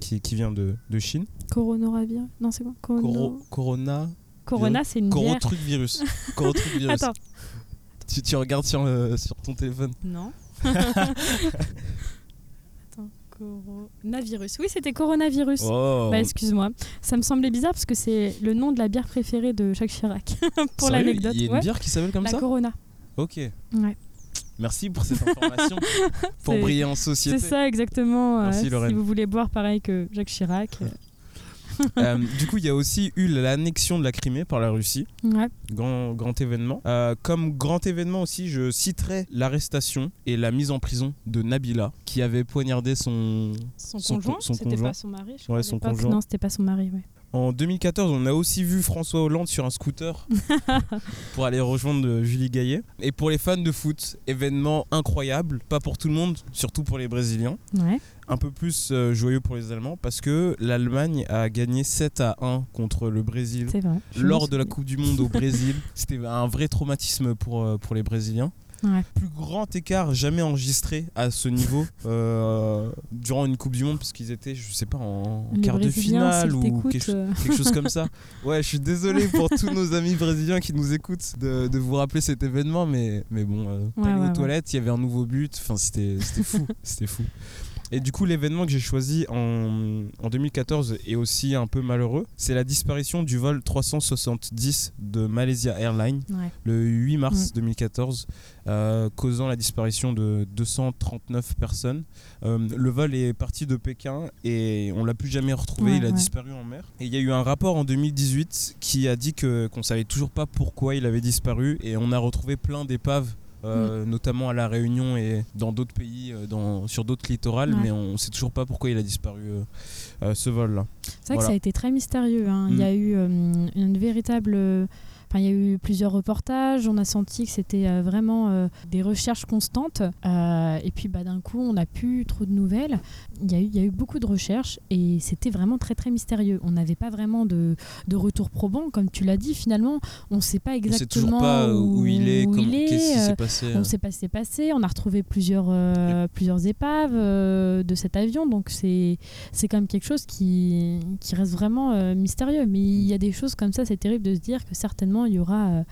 qui, qui vient de, de Chine. Coronavirus Non, c'est quoi Corono- Coro- corona. Corona, c'est une Coro bière. truc virus. (laughs) Coro truc virus. Attends. Tu, tu regardes sur, euh, sur ton téléphone. Non. (laughs) Attends, coronavirus. Oui, c'était coronavirus. Oh. Bah, excuse-moi. Ça me semblait bizarre parce que c'est le nom de la bière préférée de Jacques Chirac. (laughs) pour l'anecdote. Il y a une Ouais. bière qui s'appelle comme La ça? Corona. Ok. Ouais. Merci pour cette information. (laughs) pour C'est- briller en C'est société. ça exactement. Merci. Lorraine. Si vous voulez boire pareil que Jacques Chirac. euh, Euh, du coup, il y a aussi eu l'annexion de la Crimée par la Russie. Ouais. Grand, grand événement. Euh, comme grand événement aussi, je citerai l'arrestation et la mise en prison de Nabila, qui avait poignardé son. Son, Son conjoint, con- son c'était pas son mari. Je Ouais, crois, à son l'époque. conjoint. Non, c'était pas son mari. Ouais. En 2014, on a aussi vu François Hollande sur un scooter (laughs) pour aller rejoindre Julie Gaillet. Et pour les fans de foot, événement incroyable, pas pour tout le monde, surtout pour les Brésiliens. Ouais. Un peu plus euh, joyeux pour les Allemands parce que l'Allemagne a gagné 7 à 1 contre le Brésil vrai. Lors de la. Coupe du Monde au Brésil. (laughs) C'était un vrai traumatisme pour, euh, pour les Brésiliens. Ouais. Plus grand écart jamais enregistré à ce niveau (laughs) euh, durant une Coupe du Monde parce qu'ils étaient, je sais pas, en quart de finale ou quelque, euh, quelque chose comme ça. (laughs) Ouais, je suis désolé pour tous nos (laughs) amis brésiliens qui nous écoutent de, de vous rappeler cet événement, mais, mais bon, euh, Ouais, ouais, aux toilettes, il y avait un nouveau but, enfin c'était fou, c'était fou. Et du coup, l'événement que j'ai choisi en, en 2014 est aussi un peu malheureux. C'est la disparition du vol 370 de Malaysia Airlines Ouais. le 8 mars Mm. 2014, euh, causant la disparition de 239 personnes. Euh, le vol est parti de Pékin et on l'a plus jamais retrouvé, Ouais, il a ouais. disparu en mer. Et il y a eu un rapport en 2018 qui a dit que qu'on savait toujours pas pourquoi il avait disparu et on a retrouvé plein d'épaves. Euh, Mm. notamment à la Réunion et dans d'autres pays, euh, dans, sur d'autres littorales, Ouais. mais on sait toujours pas pourquoi il a disparu euh, ce vol-là. C'est vrai Voilà. que ça a été très mystérieux. hein. Il y a Mm. eu euh, une véritable. Enfin, il y a eu plusieurs reportages. On a senti que c'était euh, vraiment euh, des recherches constantes. Euh, et puis, bah, d'un coup, on n'a plus trop de nouvelles. Il y, a eu, il y a eu beaucoup de recherches et c'était vraiment très très mystérieux. On n'avait pas vraiment de, de retour probant, comme tu l'as dit. Finalement, on ne sait pas On exactement sait toujours pas où, il est, où comme- il est, qu'est-ce qui s'est passé. on ne sait pas ce qui s'est passé. On a retrouvé plusieurs, euh, plusieurs épaves euh, de cet avion. Donc c'est c'est quand même quelque chose qui, qui reste vraiment euh, mystérieux. Mais il y a des choses comme ça, c'est terrible de se dire que certainement il y aura euh,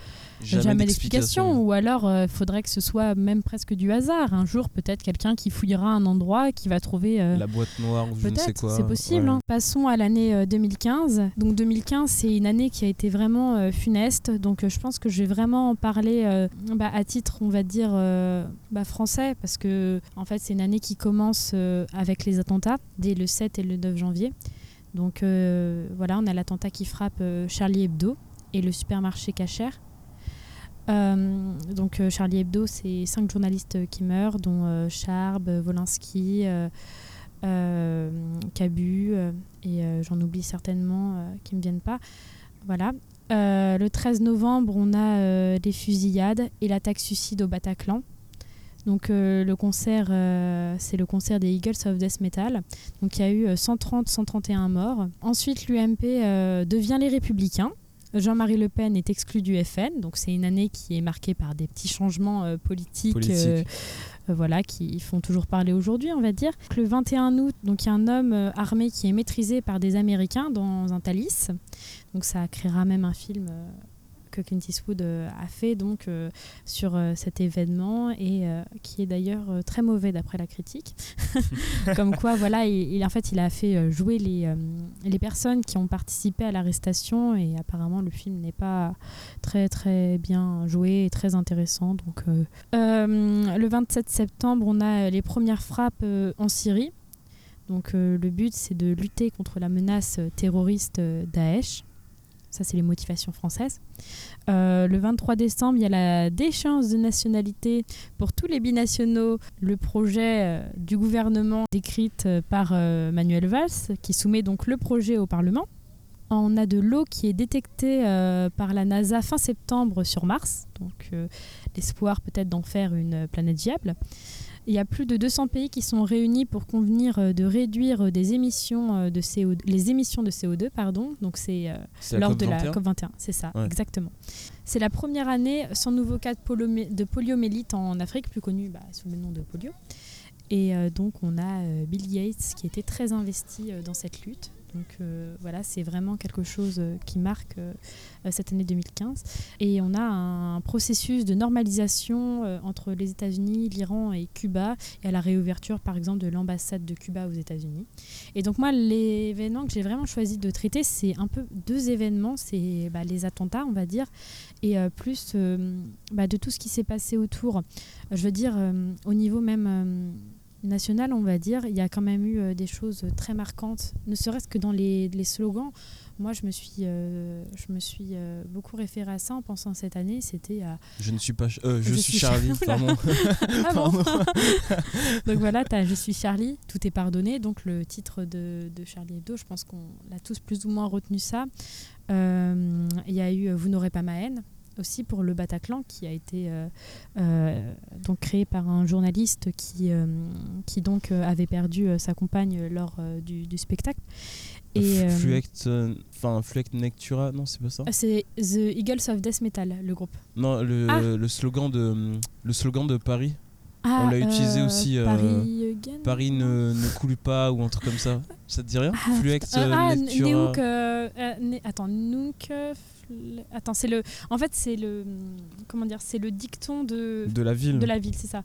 jamais, d'explication. Ou alors il faudrait que ce soit même presque du hasard. Un jour, peut-être quelqu'un qui fouillera un endroit, qui va trouver. euh, La boîte noire ou je ne sais Peut-être, quoi. c'est possible. Ouais. hein. Passons à l'année euh, 2015. Donc 2015, c'est une année qui a été vraiment euh, funeste. Donc euh, je pense que je vais vraiment en parler euh, bah, à titre, on va dire, euh, bah, français, parce que en fait, c'est une année qui commence euh, avec les attentats dès le 7 et le 9 janvier. Donc euh, voilà, on a l'attentat qui frappe euh, Charlie Hebdo et le supermarché Cacher. Euh, donc euh, Charlie Hebdo, c'est cinq journalistes euh, qui meurent, dont euh, Charb, euh, Cabu, et j'en oublie certainement qui ne me viennent pas. Voilà. Le 13 novembre, on a des fusillades et l'attaque suicide au Bataclan. Donc le concert, c'est le concert des Eagles of Death Metal. Donc il y a eu euh, 130-131 morts. Ensuite, l'UMP devient les Républicains. Jean-Marie Le Pen est exclu du FN, donc c'est une année qui est marquée par des petits changements euh, politiques, Politique. euh, euh, voilà, qui font toujours parler aujourd'hui, on va dire. Le 21 août, donc il y a un homme armé qui est maîtrisé par des Américains dans un Thalys. Donc ça créera même un film que Clint Eastwood euh, a fait donc euh, sur euh, cet événement et qui est d'ailleurs très mauvais d'après la critique. (laughs) Comme quoi, voilà, il, en fait, il a fait jouer les, les personnes qui ont participé à l'arrestation et apparemment le film n'est pas très très bien joué et très intéressant. Donc, le 27 septembre, on a les premières frappes en Syrie. Donc le but, c'est de lutter contre la menace terroriste Daesh. Ça, c'est les motivations françaises. Euh, le 23 décembre, il y a la déchéance de nationalité pour tous les binationaux. Le projet euh, du gouvernement décrite euh, par euh, Manuel Valls, qui soumet donc le projet au Parlement. On a de l'eau qui est détectée par la NASA fin septembre sur Mars, donc l'espoir peut-être d'en faire une planète viable. Il y a plus de 200 pays qui sont réunis pour convenir euh, de réduire euh, des émissions euh, de CO2, les émissions de CO2, pardon. Donc c'est euh, lors de la COP21? COP 21, c'est ça, Ouais. exactement. C'est la première année sans nouveau cas de, poliomélite en Afrique, plus connu bah, sous le nom de polio. Et euh, donc on a Bill Gates qui était très investi dans cette lutte. Donc euh, voilà, c'est vraiment quelque chose euh, qui marque euh, cette année 2015. Et on a un processus de normalisation entre les États-Unis, l'Iran et Cuba, et à la réouverture par exemple de l'ambassade de Cuba aux États-Unis. Et donc moi, l'événement que j'ai vraiment choisi de traiter, c'est un peu deux événements, c'est bah, les attentats, on va dire, et plus bah, de tout ce qui s'est passé autour. Je veux dire, au niveau même euh, national, on va dire, il y a quand même eu euh, des choses très marquantes, ne serait-ce que dans les, les slogans. Moi, je me suis, euh, je me suis euh, beaucoup référée à ça en pensant cette année. C'était à Je ne suis pas. Euh, je, Je suis suis Charlie, Oula. (laughs) pardon. Ah (laughs) Pardon. Donc voilà, as Je suis Charlie, tout est pardonné. Donc le titre de, de Charlie Hebdo, je pense qu'on l'a tous plus ou moins retenu ça. Il y a eu Vous n'aurez pas ma haine aussi pour le Bataclan qui a été euh, euh, donc créé par un journaliste qui, euh, qui donc avait perdu sa compagne lors du, du spectacle. Et, euh, Fluect. euh, Fluect Nectura, non, c'est pas ça? C'est The Eagles of Death Metal, le groupe. Non, le, Ah. le slogan de le slogan de Paris. Ah, On l'a utilisé aussi, Paris Again Paris ne, ne coule pas ou un truc comme ça. Ça te dit rien? Ah, Fluect Euh, ah, Nectura. Neuk, Ne- attends. Attends, c'est le. En fait, c'est le. Comment dire C'est le dicton de, De la ville. de la ville, c'est ça.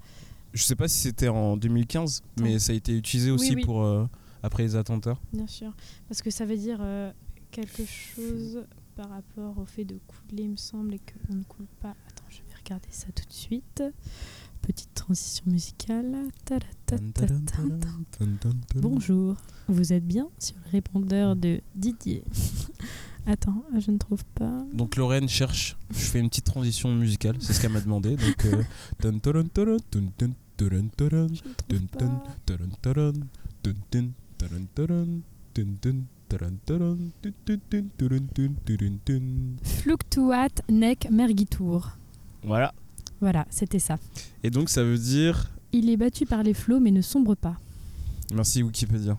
Je sais pas si c'était en 2015, mais ça a été utilisé aussi oui. pour euh, après les attentats. Bien sûr. Parce que ça veut dire euh, quelque chose par rapport au fait de couler, il me semble, et qu'on ne coule pas. Attends, je vais regarder ça tout de suite. Petite transition musicale. Bonjour, vous êtes bien sur le répondeur de Didier. (laughs) Attends, je ne trouve pas. Donc Lorraine cherche. Je fais une petite transition musicale, c'est ce qu'elle m'a demandé. Donc. Euh, (laughs) Fluctuat nec mergitur. Voilà. Voilà, c'était ça. Et donc ça veut dire. Il est battu par les flots mais ne sombre pas. Merci Wikipédia.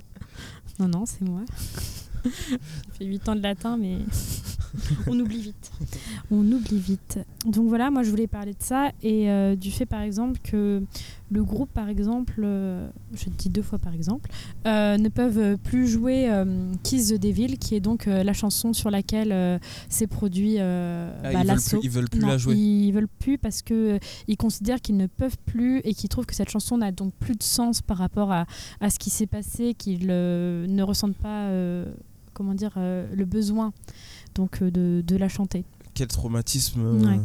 (laughs) non, non, c'est moi. (laughs) J'ai fait 8 ans de latin, mais (laughs) on oublie vite. On oublie vite. Donc voilà, moi je voulais parler de ça et euh, du fait par exemple que le groupe, par exemple, euh, je te dis deux fois par exemple, euh, ne peuvent plus jouer euh, Kiss the Devil, qui est donc euh, la chanson sur laquelle euh, s'est produit euh, Ah, bah, l'assaut. ils veulent plus Non, la jouer. Ils veulent plus parce que ils considèrent qu'ils ne peuvent plus et qu'ils trouvent que cette chanson n'a donc plus de sens par rapport à, à ce qui s'est passé, qu'ils euh, ne ressentent pas, euh, comment dire, euh, le besoin donc euh, de, de la chanter. Quel traumatisme. euh,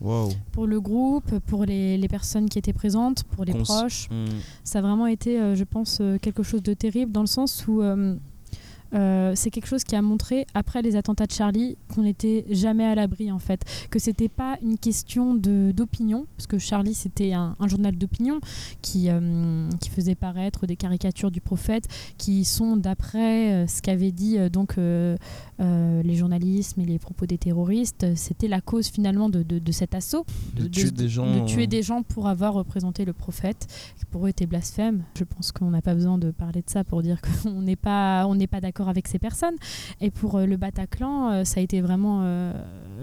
Ouais. Pour le groupe, pour les, les personnes qui étaient présentes, pour les Cons- proches, Hmm. ça a vraiment été, euh, je pense, euh, quelque chose de terrible dans le sens où euh, euh, c'est quelque chose qui a montré, après les attentats de Charlie, qu'on n'était jamais à l'abri en fait. Que c'était pas une question de- d'opinion, parce que Charlie c'était un, un journal d'opinion qui, euh, qui faisait paraître des caricatures du prophète qui sont d'après euh, ce qu'avaient dit donc les journalistes et les propos des terroristes, c'était la cause finalement de, de- de cet assaut De tuer des gens, de tuer des gens pour avoir représenté le prophète, qui pour eux était blasphème. Je pense qu'on n'a pas besoin de parler de ça pour dire (laughs) qu'on n'est pas, on n'est pas d'accord avec ces personnes. Et pour euh, le Bataclan, euh, ça a été vraiment, euh,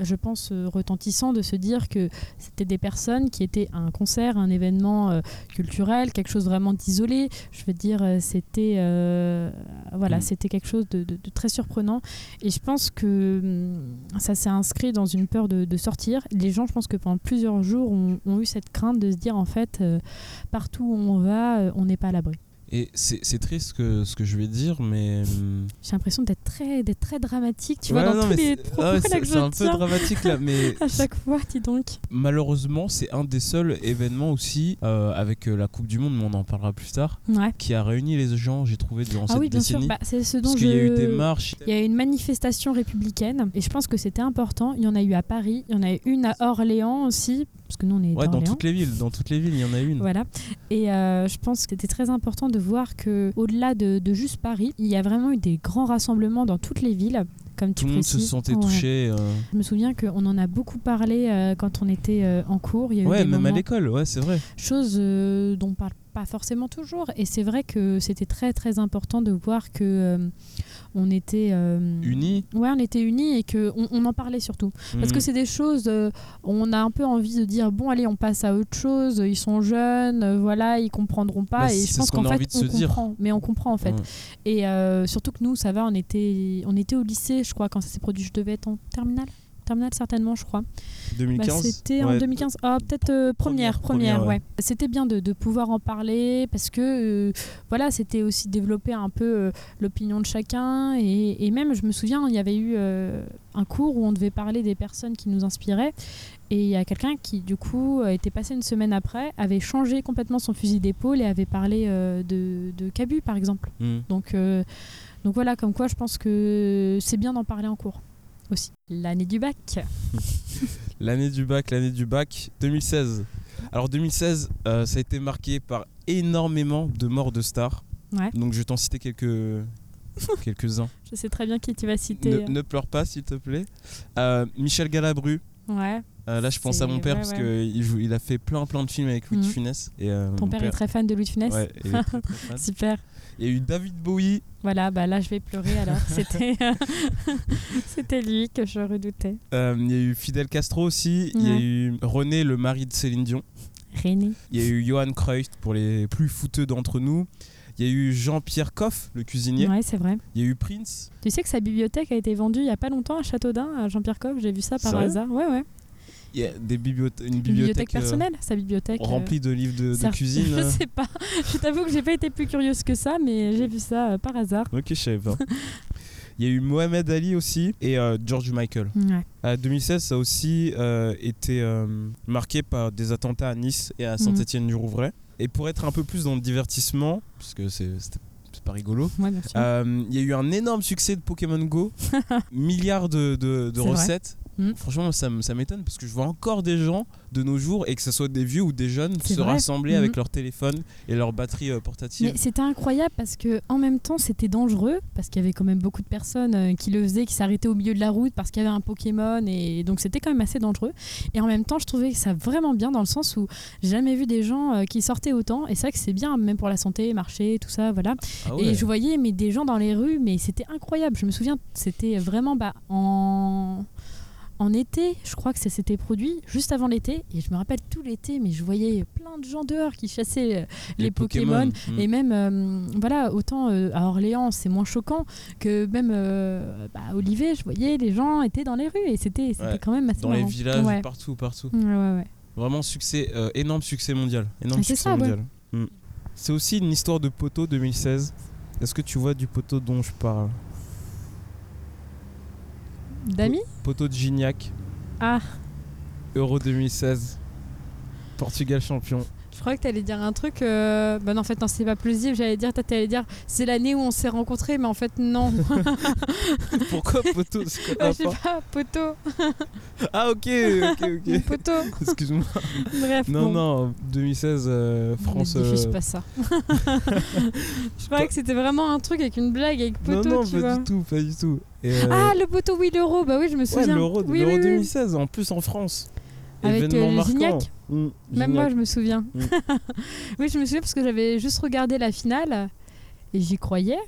je pense, retentissant de se dire que c'était des personnes qui étaient à un concert, un événement culturel, quelque chose vraiment d'isolé. Je veux dire, c'était, voilà, Mm. c'était quelque chose de, de- de très surprenant. Et je pense que hum, ça s'est inscrit dans une peur de, de sortir. Les gens, je pense que pendant plusieurs jours, ont, ont eu cette crainte de se dire, en fait, euh, partout où on va, on n'est pas à l'abri. Et c'est triste que, ce que je vais dire, mais. hmm, J'ai l'impression d'être très, très dramatique, tu ouais, vois, dans tous les c'est- propos ah ouais, là c'est que c'est un peu dramatique là, mais (laughs) À chaque fois, dis donc. malheureusement, c'est un des seuls événements aussi, euh, avec euh, la Coupe du Monde, mais on en parlera plus tard, Ouais. qui a réuni les gens, j'ai trouvé, durant Ah cette oui, bien sûr, bah, c'est ce dont parce je... qu'il y a eu des marches. Il y a eu une manifestation républicaine et je pense que c'était important. Il y en a eu à Paris, il y en a eu une à Orléans aussi, parce que nous on est Ouais, dans toutes les villes, dans toutes les villes, il y en a une. Voilà. Et euh, je pense que c'était très important de voir que au-delà de, de juste Paris, il y a vraiment eu des grands rassemblements dans toutes les villes. Comme tu Tout le monde se sentait Ouais. touché. euh, Je me souviens qu'on en a beaucoup parlé euh, quand on était en cours. Il y a eu Ouais, des même à l'école, ouais, c'est vrai. choses euh, dont on parle pas forcément toujours. Et c'est vrai que c'était très très important de voir que on était euh, Unis. Ouais, on était unis et que on, on en parlait surtout. Parce que Mhm. c'est des choses, euh, on a un peu envie de dire bon allez, on passe à autre chose. Ils sont jeunes, euh, voilà, ils comprendront pas. Bah, et je pense qu'en fait, on dire. comprend. Mais on comprend en fait. Ouais. Et surtout que nous, ça va, on était, on était au lycée, je crois, quand ça s'est produit. Je devais être en terminale. Terminale certainement, je crois. Bah, 2015. C'était en ouais. 2015. Ah, peut-être euh, première, Première, ouais. C'était bien de, de pouvoir en parler parce que, euh, voilà, c'était aussi développer un peu euh, l'opinion de chacun. Et, et même, je me souviens, il y avait eu un cours où on devait parler des personnes qui nous inspiraient. Et il y a quelqu'un qui, du coup, était passé une semaine après, avait changé complètement son fusil d'épaule et avait parlé de, de Cabu, par exemple. Mhm. Donc, donc voilà, comme quoi je pense que c'est bien d'en parler en cours aussi. (laughs) L'année du bac. L'année du bac, l'année du bac, 2016. Alors 2016, euh, ça a été marqué par énormément de morts de stars. Ouais. Donc je vais t'en citer quelques (laughs) quelques-uns. Je sais très bien qui tu vas citer. Ne, ne pleure pas s'il te plaît. Euh, Michel Galabru. Ouais. Euh, là je pense à mon père ouais, parce ouais. qu'il il a fait plein plein de films avec Louis de Mhm. Funès. Et, euh, Ton père, est très fan de Louis de Funès Ouais, très, très. (laughs) Super. Il y a eu David Bowie. Voilà, bah là je vais pleurer alors. (laughs) C'était (laughs) c'était lui que je redoutais. Euh, il y a eu Fidel Castro aussi. Il y a eu René, le mari de Céline Dion. René. Il y a eu Johan Cruyff pour les plus fouteux d'entre nous. Il y a eu Jean-Pierre Coff, le cuisinier. Ouais, c'est vrai. Il y a eu Prince. Tu sais que sa bibliothèque a été vendue il y a pas longtemps à Châteaudun, à Jean-Pierre Coff. J'ai vu ça par hasard. Ouais, ouais. Il y a des bibliothè- une Une bibliothèque, bibliothèque euh, personnelle, sa bibliothèque. euh, remplie de livres de, (laughs) cuisine. Je euh. sais pas. Je t'avoue que j'ai pas été plus curieuse que ça, mais j'ai vu ça par hasard. Ok, je savais pas. Il y a eu Mohamed Ali aussi et euh, George Michael. Ouais. À 2016, ça a aussi euh, été euh, marqué par des attentats à Nice et à Saint-Étienne-du-Rouvray. Et pour être un peu plus dans le divertissement, parce que c'est c'était- pas rigolo, Ouais, euh, il y a eu un énorme succès de Pokémon Go, (laughs) milliards de, de- recettes. Mm. Franchement, ça, m'étonne parce que je vois encore des gens de nos jours, et que ce soit des vieux ou des jeunes, se vrai. rassembler avec leur téléphone et leur batterie euh, portative. Mais c'était incroyable parce que en même temps c'était dangereux parce qu'il y avait quand même beaucoup de personnes euh, qui le faisaient, qui s'arrêtaient au milieu de la route parce qu'il y avait un Pokémon et donc c'était quand même assez dangereux. Et en même temps je trouvais ça vraiment bien dans le sens où j'ai jamais vu des gens euh, qui sortaient autant et c'est vrai que c'est bien même pour la santé, marcher, tout ça, voilà. Ah ouais. Et je voyais mais des gens dans les rues, mais c'était incroyable. Je me souviens, c'était vraiment bah, en en été, je crois que ça s'était produit juste avant l'été, et je me rappelle tout l'été, mais je voyais plein de gens dehors qui chassaient euh, les, Pokémon. Mm. Et même, euh, voilà, autant euh, à Orléans, c'est moins choquant que même euh, bah, à Olivet, je voyais les gens étaient dans les rues et c'était Ouais. quand même assez dans les villages, Ouais. partout, partout. Ouais. Vraiment succès, énorme succès mondial. Énorme Ah, c'est succès ça, mondial. Mm. C'est aussi une histoire de poteau 2016. Est-ce que tu vois du poteau dont je parle? Dami Poteau de Gignac, Ah, Euro 2016. Portugal champion. je croyais que tu allais dire un truc. Euh... Non, en fait, non, c'est pas plausible. J'allais dire, toi, t'allais dire, c'est l'année où on s'est rencontrés, mais en fait, non. (laughs) Pourquoi poteau Ah, je sais pas, poteau. Ah ok, ok, ok. (laughs) poteau. Excuse-moi. Bref. Non, bon. non, 2016, euh, France. Ne diffuse euh, pas ça. (laughs) je croyais que c'était vraiment un truc avec une blague avec Non, poteau, non, tu pas vois. du tout, pas du tout. Et, euh, Ah, le poteau, oui, l'euro. Bah oui, je me ouais, souviens. l'Euro oui, l'Euro oui, oui. 2016, en plus en France. Avec, euh. Gignac Mm, Même moi, je me souviens. Mm. (laughs) oui, je me souviens parce que j'avais juste regardé la finale et j'y croyais.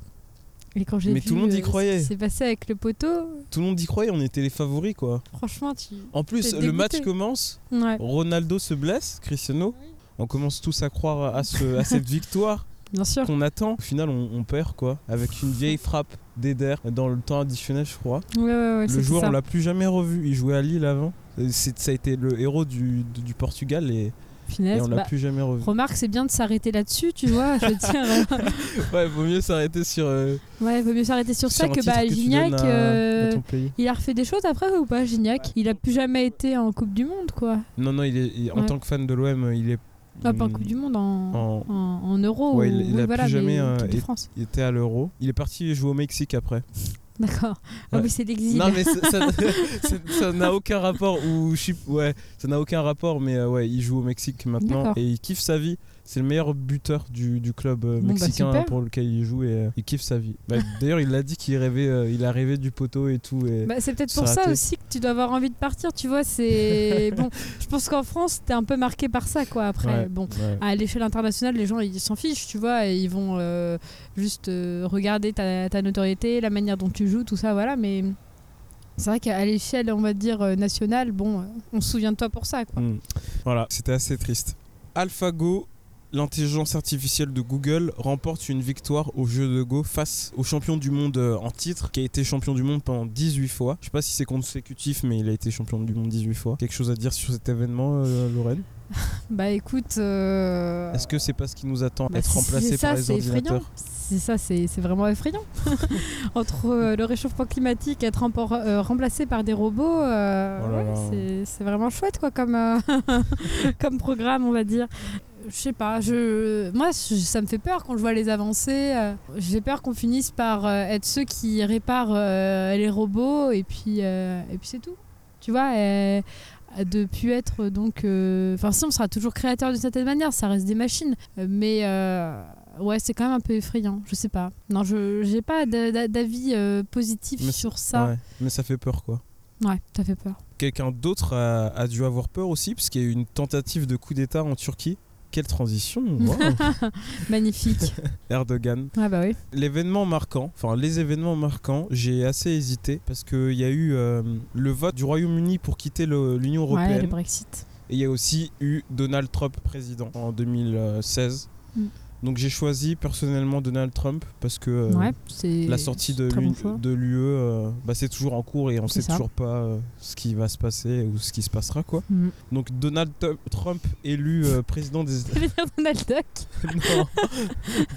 Et quand j'ai Mais vu tout le monde y euh, croyait. ce qui s'est passé avec le poteau, Tout le monde y croyait, on était les favoris quoi. franchement, tu. En plus, le match commence, Ouais, Ronaldo se blesse, Cristiano. On commence tous à croire à, ce, à cette (laughs) victoire bien sûr. qu'on attend. Au final, on, on perd quoi, avec une vieille frappe d'Eder dans le temps additionnel, je crois. Ouais, ouais, ouais. le joueur, ça. on l'a plus jamais revu. Il jouait à Lille avant. Euh, Ça a été le héros du, du- du Portugal et, on l'a Bah, plus jamais revu. Remarque, c'est bien de s'arrêter là-dessus, tu vois. Je veux (laughs) dire, Ouais, vaut mieux s'arrêter sur, euh, ouais, vaut mieux s'arrêter sur, sur ça que bah que Gignac. à- euh, à. Il a refait des choses après ou pas, Gignac? Il a plus jamais été en Coupe du Monde, quoi. Non, non, il est, il- en Ouais. tant que fan de l'OM, il est. Ah, pas en mm, Coupe du Monde, en, en- en, en Euro. Ouais, ou- il- il oui, a voilà, plus jamais, mais euh. Il était à l'Euro. Il est parti jouer au Mexique après. (laughs) D'accord. Ah Ouais. oui, c'est l'exil. Non mais (laughs) ça- n'a aucun rapport ou ouais ça n'a aucun rapport mais euh, ouais il joue au Mexique maintenant et il kiffe sa vie c'est le meilleur buteur du, du club euh, Bon, bah, mexicain pour lequel il joue et euh, il kiffe sa vie Bah, (laughs) d'ailleurs il a dit qu'il rêvait euh, il a rêvé du poteau et tout et Bah, c'est peut-être pour ça aussi que tu dois avoir envie de partir, tu vois. C'est (laughs) bon. Je pense qu'en France, t'es un peu marqué par ça, quoi. Après, Ouais, bon, ouais. à l'échelle internationale, les gens ils s'en fichent, tu vois, et ils vont juste regarder ta, ta notoriété, la manière dont tu joues, tout ça, voilà. Mais c'est vrai qu'à l'échelle, on va dire nationale, bon, on se souvient de toi pour ça, quoi. Mm. Voilà, c'était assez triste. AlphaGo, l'intelligence artificielle de Google, remporte une victoire au jeu de Go face au champion du monde euh, en titre, qui a été champion du monde pendant 18 fois. Je sais pas si c'est consécutif, mais il a été champion du monde 18 fois. Quelque chose à dire sur cet événement, euh, Lorraine? (laughs) Bah écoute. euh, Est-ce que c'est pas ce qui nous attend, bah, être remplacé ça, par les c'est effrayant. ordinateurs C'est ça, c'est vraiment effrayant. (laughs) Entre euh, le réchauffement climatique et être remplacé par des robots, Oh ouais, c'est- c'est vraiment chouette quoi, comme, (laughs) comme programme, on va dire. Je sais pas, je... moi je- ça me fait peur quand je vois les avancées. euh, J'ai peur qu'on finisse par euh, être ceux qui réparent euh, les robots et puis, et puis c'est tout. Tu vois, et de pu être donc. Enfin, si on sera toujours créateur d'une certaine manière, ça reste des machines. Mais ouais, c'est quand même un peu effrayant. Je sais pas. Non, je j'ai pas d'a- d'a- d'avis positif Mais sur ça. Ouais, mais ça fait peur quoi. Ouais, ça fait peur. Quelqu'un d'autre a, a dû avoir peur aussi, parce qu'il y a eu une tentative de coup d'État en Turquie. Quelle transition (laughs) wow. Magnifique. (laughs) Erdogan. ah bah oui. L'événement marquant, enfin les événements marquants, j'ai assez hésité parce qu'il y a eu euh, le vote du Royaume-Uni pour quitter l'Union Ouais, Européenne le Brexit. et il y a aussi eu Donald Trump président en 2016. Mm. Donc j'ai choisi personnellement Donald Trump parce que euh, ouais, la sortie de bon l'UE, euh, bah, c'est toujours en cours et on sait ça. toujours pas euh, ce qui va se passer ou ce qui se passera quoi. Mm. Donc Donald Trump élu président des (laughs) Donald Duck? (laughs) non.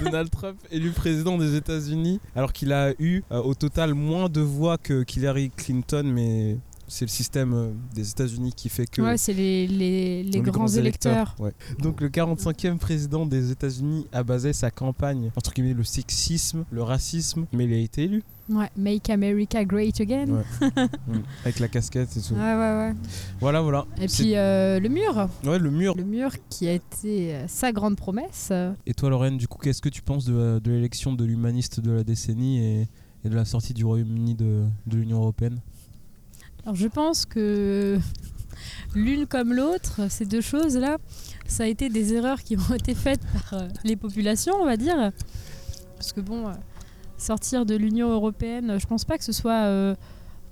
Donald Trump élu président des États-Unis alors qu'il a eu au total moins de voix que qu'Hillary Clinton mais c'est le système euh, des États-Unis qui fait que Ouais, c'est les, les, les grands, électeurs. ouais. Donc le 45e président des États-Unis a basé sa campagne entre guillemets le sexisme, le racisme, mais il a été élu Ouais, Make America Great Again. Ouais. (laughs) Mm. avec la casquette et tout. Ouais, ouais, ouais. Voilà voilà. Et puis euh, le mur. ouais le mur. Le mur qui a été euh, sa grande promesse. Et toi Lorraine, du coup, qu'est-ce que tu penses de, de l'élection de l'humaniste de la décennie et, et de la sortie du Royaume-Uni de, de l'Union européenne? Alors je pense que l'une comme l'autre, ces deux choses-là, ça a été des erreurs qui ont été faites par euh, les populations, on va dire. Parce que bon, euh, sortir de l'Union européenne, je pense pas que ce soit euh,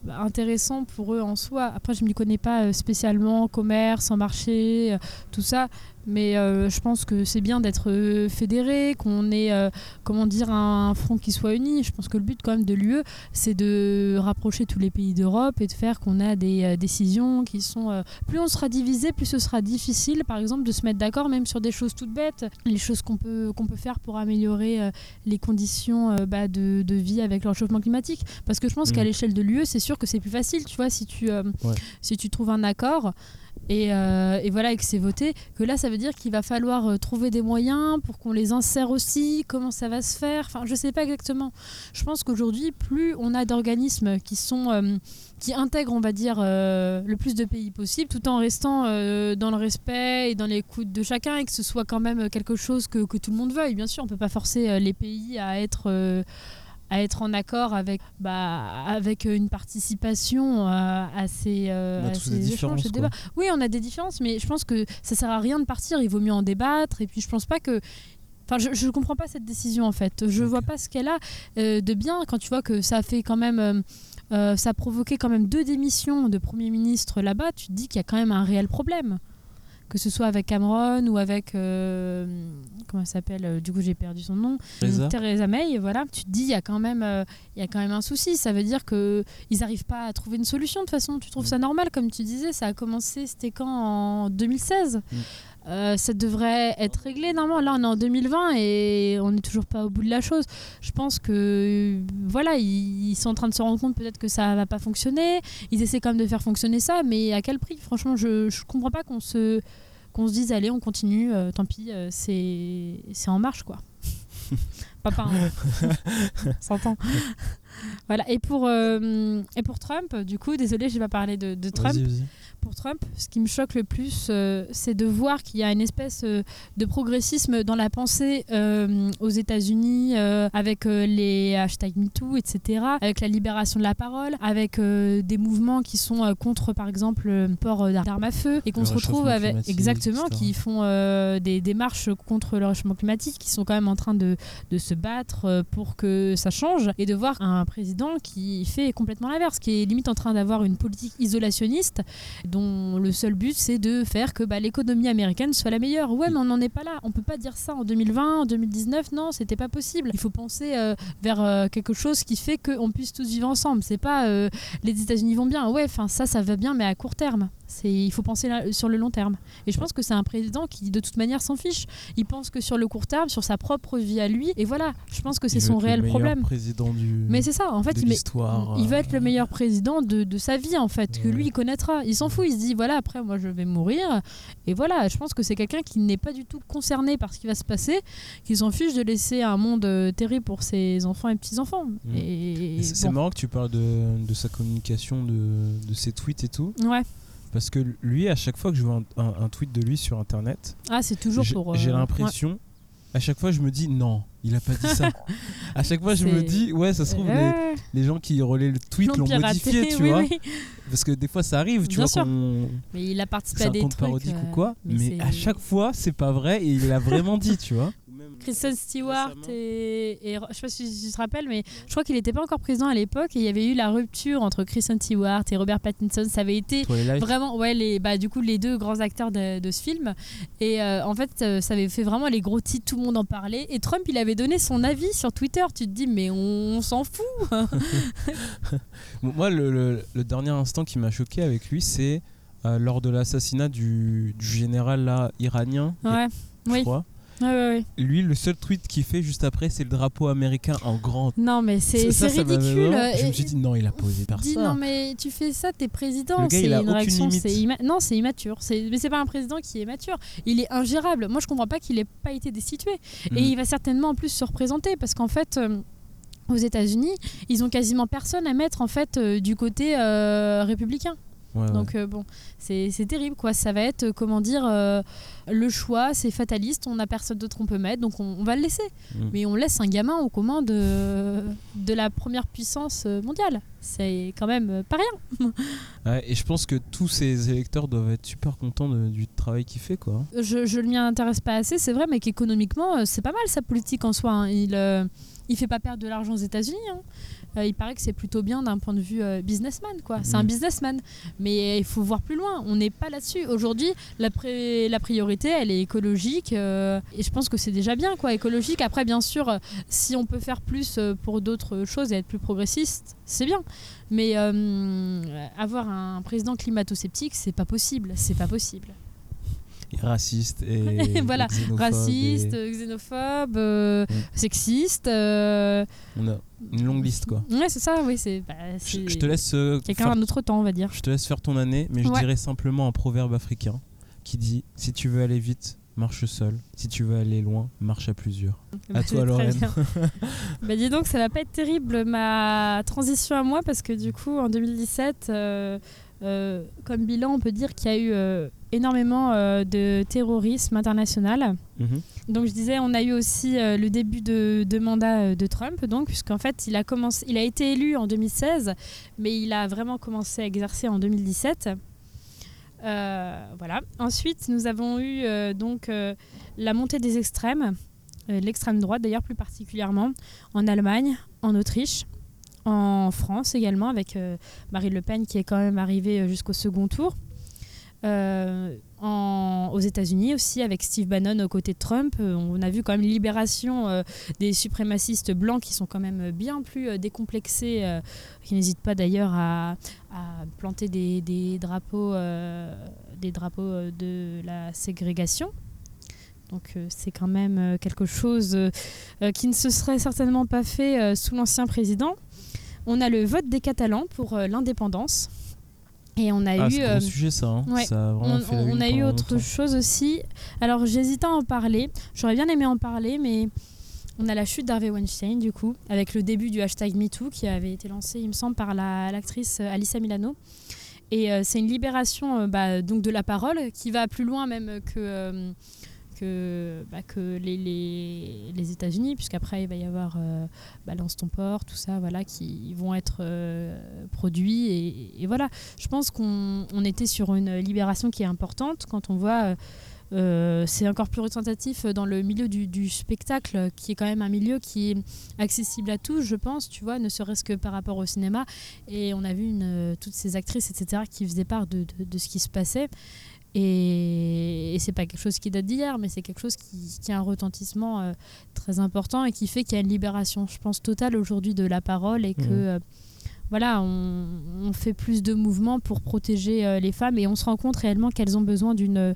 intéressant pour eux en soi. Après, je ne m'y connais pas spécialement, commerce, en marché, tout ça. Mais euh, je pense que c'est bien d'être euh, fédéré, qu'on ait, euh, comment dire, un front qui soit uni. Je pense que le but quand même de l'UE, c'est de rapprocher tous les pays d'Europe et de faire qu'on a des euh, décisions qui sont... plus on sera divisé, plus ce sera difficile, par exemple, de se mettre d'accord même sur des choses toutes bêtes, les choses qu'on peut, qu'on peut faire pour améliorer les conditions bah, de, de vie avec le réchauffement climatique. Parce que je pense Mhm. qu'à l'échelle de l'UE, c'est sûr que c'est plus facile, tu vois, si tu, Ouais. si tu trouves un accord. Et, euh, et voilà, et que c'est voté, que là, ça veut dire qu'il va falloir euh, trouver des moyens pour qu'on les insère aussi, comment ça va se faire. Enfin, je sais pas exactement. Je pense qu'aujourd'hui, plus on a d'organismes qui sont euh, qui intègrent, on va dire, le plus de pays possible, tout en restant dans le respect et dans l'écoute de chacun, et que ce soit quand même quelque chose que, tout le monde veuille. Bien sûr, on peut pas forcer les pays à être à être en accord avec, bah, avec une participation euh, à ces, euh, On a à tous ces des échanges, différences, ces quoi. débats. Oui, on a des différences, mais je pense que ça sert à rien de partir. Il vaut mieux en débattre. Et puis, je pense pas que. Enfin, je, je comprends pas cette décision en fait. Je Ok. vois pas ce qu'elle a euh, de bien quand tu vois que ça a fait quand même. euh, euh, ça a provoqué quand même deux démissions de Premier ministre là-bas. Tu te dis qu'il y a quand même un réel problème. Que ce soit avec Cameron ou avec. euh, comment elle s'appelle euh, Du coup, j'ai perdu son nom. Theresa Theresa May, voilà, tu te dis il y a quand même euh, il y a quand même un souci, ça veut dire que ils n'arrivent pas à trouver une solution de toute façon, tu trouves ça normal comme tu disais, ça a commencé c'était quand? En 2016. Mm. Euh, ça devrait être réglé normalement. Là, on est en 2020 et on n'est toujours pas au bout de la chose. Je pense que voilà, ils, ils sont en train de se rendre compte peut-être que ça va pas fonctionner. Ils essaient quand même de faire fonctionner ça, mais à quel prix? Franchement, je je comprends pas qu'on se qu'on se dise allez, on continue. euh, tant pis, euh, c'est c'est en marche quoi. (laughs) Papa, hein. (laughs) s'entend. Voilà. Et pour euh, et pour Trump, du coup, désolé, j'ai pas parlé de, de Trump Vas-y, vas-y. Pour Trump, ce qui me choque le plus, euh, c'est de voir qu'il y a une espèce euh, de progressisme dans la pensée euh, aux États-Unis, avec les hashtags MeToo, etc., avec la libération de la parole, avec des mouvements qui sont contre, par exemple, le port d'armes à feu, et qu'on se retrouve avec exactement, etc. qui font des démarches contre le réchauffement climatique, qui sont quand même en train de, de se battre pour que ça change, et de voir un président qui fait complètement l'inverse, qui est limite en train d'avoir une politique isolationniste dont le seul but c'est de faire que bah, l'économie américaine soit la meilleure. Ouais, mais on n'en est pas là. On peut pas dire ça en 2020, en 2019. Non, c'était pas possible. Il faut penser euh, vers euh, quelque chose qui fait qu'on puisse tous vivre ensemble. C'est pas euh, les États-Unis vont bien. Ouais, ça, ça va bien, mais à court terme. C'est il faut penser là- sur le long terme. Et je pense que c'est un président qui de toute manière s'en fiche. Il pense que sur le court terme, sur sa propre vie à lui. Et voilà. Je pense que c'est son le réel problème. président du Mais c'est ça. En fait, il euh, être le meilleur président de, de sa vie, en fait, que lui, il connaîtra. Il s'en fout, il se dit, voilà, après, moi, je vais mourir. Et voilà, je pense que c'est quelqu'un qui n'est pas du tout concerné par ce qui va se passer, qui s'en fiche de laisser un monde euh, terrible pour ses enfants et petits-enfants. Mm. Et, Et C'est c'est bon. marrant que tu parles de, de sa communication, de, de ses tweets et tout. Ouais. Parce que lui, à chaque fois que je vois un, un- un tweet de lui sur internet, Ah, c'est toujours j'ai pour. j'ai euh, l'impression, à chaque fois, je me dis non, il a pas dit ça. (laughs) à chaque fois, je me dis ouais, ça se trouve, les, les gens qui relaient le tweet L'ont modifié, tu oui, vois. oui. Parce que des fois, ça arrive, tu Bien vois. Mais il a participé à des trucs. parodique euh, ou quoi, mais, c'est- à chaque fois, c'est pas vrai et il l'a vraiment dit, tu vois. (laughs) Kristen Stewart et, et je sais pas si tu te rappelles, mais je crois qu'il n'était pas encore président à l'époque et il y avait eu la rupture entre Kristen Stewart et Robert Pattinson. Ça avait été Twilight. vraiment ouais les bah du coup les deux grands acteurs de, de ce film et euh, en fait euh, ça avait fait vraiment les gros titres tout le monde en parlait et Trump il avait donné son avis sur Twitter tu te dis mais on, on s'en fout Bon, (laughs) Moi, le, le- le dernier instant qui m'a choqué avec lui, c'est euh, lors de l'assassinat du, du général là, iranien, ouais je oui. crois. Ouais ouais, ouais. Lui, le seul tweet qu'il fait juste après, c'est le drapeau américain en grand. non mais c'est c'est ça ridicule vraiment- Je me suis dit, non, il a posé par Dis ça. non mais tu fais ça t'es président Le gars, il a une réaction non c'est immature mais c'est pas un président qui est mature il est ingérable moi je comprends pas qu'il ait pas été destitué Mhm. et il va certainement en plus se représenter parce qu'en fait euh, aux États-Unis ils ont quasiment personne à mettre en fait euh, du côté euh, républicain Ouais, ouais. donc euh, bon c'est terrible quoi ça va être euh, comment dire euh, le choix c'est fataliste on a personne d'autre qu'on peut mettre donc on, on va le laisser Mhm. mais on laisse un gamin aux commandes euh, de la première puissance mondiale c'est quand même pas rien (laughs) Ouais, et je pense que tous ces électeurs doivent être super contents de- du travail qu'il fait, quoi. je, je ne m'y intéresse pas assez, c'est vrai, mais qu'économiquement, c'est pas mal sa politique en soi. hein. Il, il fait pas perdre de l'argent aux États-Unis. hein. Euh, il paraît que c'est plutôt bien d'un point de vue euh, businessman, quoi. C'est un Mhm. businessman, mais il faut voir plus loin. On n'est pas là-dessus. Aujourd'hui, la, priorité, elle est écologique, euh, et je pense que c'est déjà bien, quoi, écologique. Après, bien sûr, euh, si on peut faire plus euh, pour d'autres choses et être plus progressiste, c'est bien. Mais euh, avoir un président climato-sceptique, c'est pas possible. C'est pas possible. Et raciste (laughs) et Voilà, xénophobe raciste, et- xénophobe, euh, sexiste. euh, On a une longue liste, quoi. Ouais, c'est ça, oui, c'est. bah, Je, te laisse euh, Quelqu'un faire autre temps, on va dire. Je te laisse faire ton année, mais je Ouais. dirais simplement un proverbe africain qui dit Si tu veux aller vite, marche seul. Si tu veux aller loin, marche à plusieurs. À toi, Très Lorraine. (laughs) bah, dis donc, ça va pas être terrible ma transition à moi parce que du coup, en 2017, euh, comme bilan, on peut dire qu'il y a eu euh, énormément euh, de terrorisme international. Mhm. Donc je disais, on a eu aussi le début de, de mandat de Trump, donc puisqu'en fait il a commencé, il a été élu en 2016, mais il a vraiment commencé à exercer en 2017. Euh, voilà. Ensuite, nous avons eu donc la montée des extrêmes, l'extrême droite d'ailleurs plus particulièrement, en Allemagne, en Autriche, en France également avec euh, Marine Le Pen qui est quand même arrivée euh, jusqu'au second tour. Euh, aux États-Unis aussi, avec Steve Bannon aux côtés de Trump, euh, on a vu quand même libération des suprémacistes blancs qui sont quand même bien plus décomplexés, qui n'hésitent pas d'ailleurs à, planter des, drapeaux, des drapeaux de la ségrégation. Donc c'est quand même quelque chose qui ne se serait certainement pas fait sous l'ancien président. On a le vote des Catalans pour euh, l'indépendance. Et on a Ah, eu c'est un euh, sujet, ça. hein. ouais. Ça a vraiment on, fait la on une a eu autre chose aussi. Alors j'hésitais à en parler. J'aurais bien aimé en parler, mais on a la chute d'Harvey Weinstein, du coup, avec le début du hashtag MeToo qui avait été lancé, il me semble, par la- l'actrice euh, Alyssa Milano. Et euh, c'est une libération euh, bah, donc de la parole qui va plus loin même que, que, bah, que les, les, les États-Unis, puisqu'après il va y avoir euh, Balance ton port, tout ça, voilà, qui vont être euh, produits. Et, voilà, je pense qu'on on était sur une libération qui est importante quand on voit. euh, euh, c'est encore plus représentatif dans le milieu du, spectacle, qui est quand même un milieu qui est accessible à tous, je pense, tu vois, ne serait-ce que par rapport au cinéma. Et on a vu toutes ces actrices, etc., qui faisaient part de ce qui se passait. Et, et c'est pas quelque chose qui date d'hier, mais c'est quelque chose qui, qui a un retentissement euh, très important et qui fait qu'il y a une libération, je pense, totale aujourd'hui de la parole et que Mhm. euh, voilà, on, on fait plus de mouvements pour protéger euh, les femmes et on se rend compte réellement qu'elles ont besoin d'une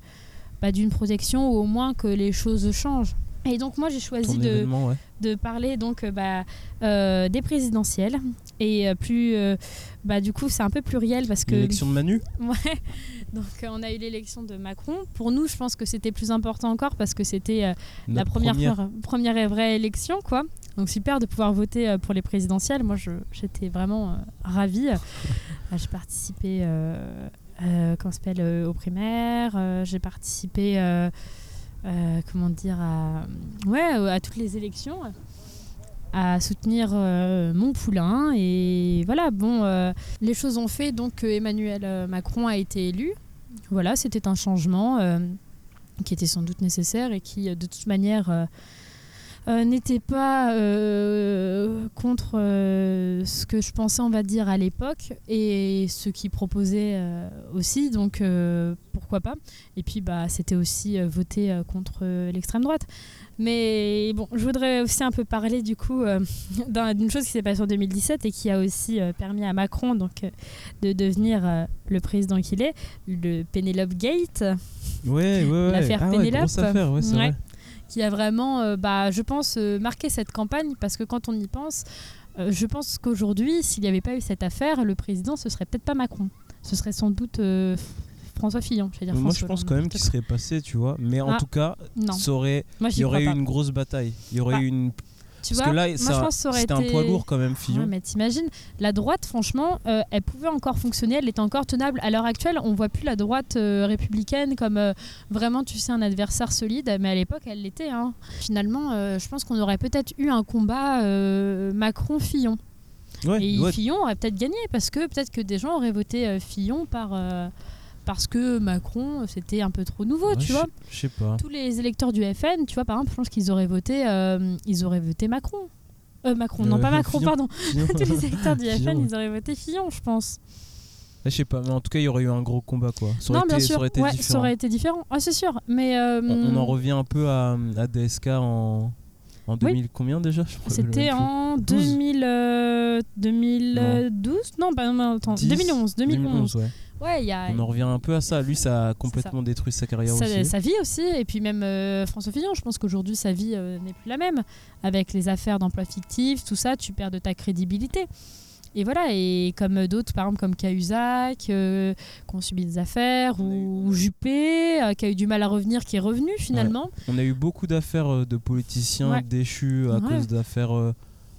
bah, d'une protection ou au moins que les choses changent. Et donc moi j'ai choisi de, événement, ouais. de parler donc euh, bah, euh, des présidentielles et euh, plus euh, bah, du coup c'est un peu pluriel parce que L'élection de Manu? (laughs) Ouais. Donc on a eu l'élection de Macron. Pour nous, je pense que c'était plus important encore parce que c'était la première, première et vraie élection, quoi. Donc super de pouvoir voter pour les présidentielles. Moi, j'étais vraiment ravie. (laughs) Euh, j'ai participé, comment s'appelle, aux primaires. J'ai participé, euh, comment dire, à, ouais, à toutes les élections à soutenir euh, mon poulain. Et voilà bon euh, les choses ont fait. Donc que Emmanuel euh, Macron a été élu. Voilà c'était un changement qui était sans doute nécessaire et qui de toute manière n'était pas euh, contre euh, ce que je pensais, on va dire, à l'époque et ce qu'il proposait euh, aussi. Donc euh, pourquoi pas Et puis bah, c'était aussi euh, voter euh, contre euh, l'extrême droite. Mais bon, je voudrais aussi un peu parler du coup euh, (laughs) d'un- d'une chose qui s'est passée en 2017 et qui a aussi euh, permis à Macron donc, euh, de devenir euh, le président qu'il est, le Penelope Gate. Ouais, ouais, ouais. L'affaire ah Pénélope. affaire, ouais, c'est Ouais. vrai. Qui a vraiment, euh, bah, je pense, euh, marqué cette campagne parce que quand on y pense, euh, je pense qu'aujourd'hui, s'il n'y avait pas eu cette affaire, le président, ce serait peut-être pas Macron. Ce serait sans doute François Fillon. Je dire Moi, François je pense Hollande, quand même qu'il serait passé, tu vois. Mais en Ah, tout cas, quoi. Non, ça aurait, moi il y aurait eu pas. une grosse bataille. Il y aurait Bah, eu une. Tu Parce vois, que là, moi ça- je pense que ça aurait c'était été... un poids lourd quand même, Fillon. Ouais, mais t'imagines, la droite, franchement, euh, elle pouvait encore fonctionner, elle était encore tenable. À l'heure actuelle, on voit plus la droite euh, républicaine comme euh, vraiment, tu sais, un adversaire solide, mais à l'époque, elle l'était. hein. Finalement, je pense qu'on aurait peut-être eu un combat Macron-Fillon. Ouais, Et ouais. Fillon aurait peut-être gagné parce que peut-être que des gens auraient voté Fillon par, parce que Macron, c'était un peu trop nouveau, Ouais, tu vois. Je sais pas. Tous les électeurs du FN, tu vois, par exemple, je pense qu'ils auraient voté, euh, ils auraient voté Macron. Euh, Macron, non Euh, pas (laughs) Macron, Fillon. pardon. (laughs) Tous les électeurs du Fillon, FN, ouais. ils auraient voté Fillon, je pense. Je sais pas, mais en tout cas, il y aurait eu un gros combat, quoi. Ça aurait non, bien été, sûr, ça aurait été ouais, différent. ça aurait été différent. Ah, c'est sûr. Mais euh, On, on en revient un peu à, à DSK en, en 2000, combien déjà C'était en 12. 2000, euh, 2012 Non, pas non, attends, 10, 2011. 2011. ouais. Ouais, il y a. On en revient un peu à ça. Lui, ça a complètement détruit sa carrière aussi. sa vie aussi, et puis même euh, François Fillon, je pense qu'aujourd'hui sa vie euh, n'est plus la même. Avec les affaires d'emploi fictif, tout ça, tu perds de ta crédibilité. Et voilà, et comme d'autres, par exemple comme Cahuzac, euh, qui ont subi des affaires, ou, ou Juppé, euh, qui a eu du mal à revenir, qui est revenu finalement. On a eu beaucoup d'affaires euh, de politiciens Ouais. déchus à Ouais. cause d'affaires. euh,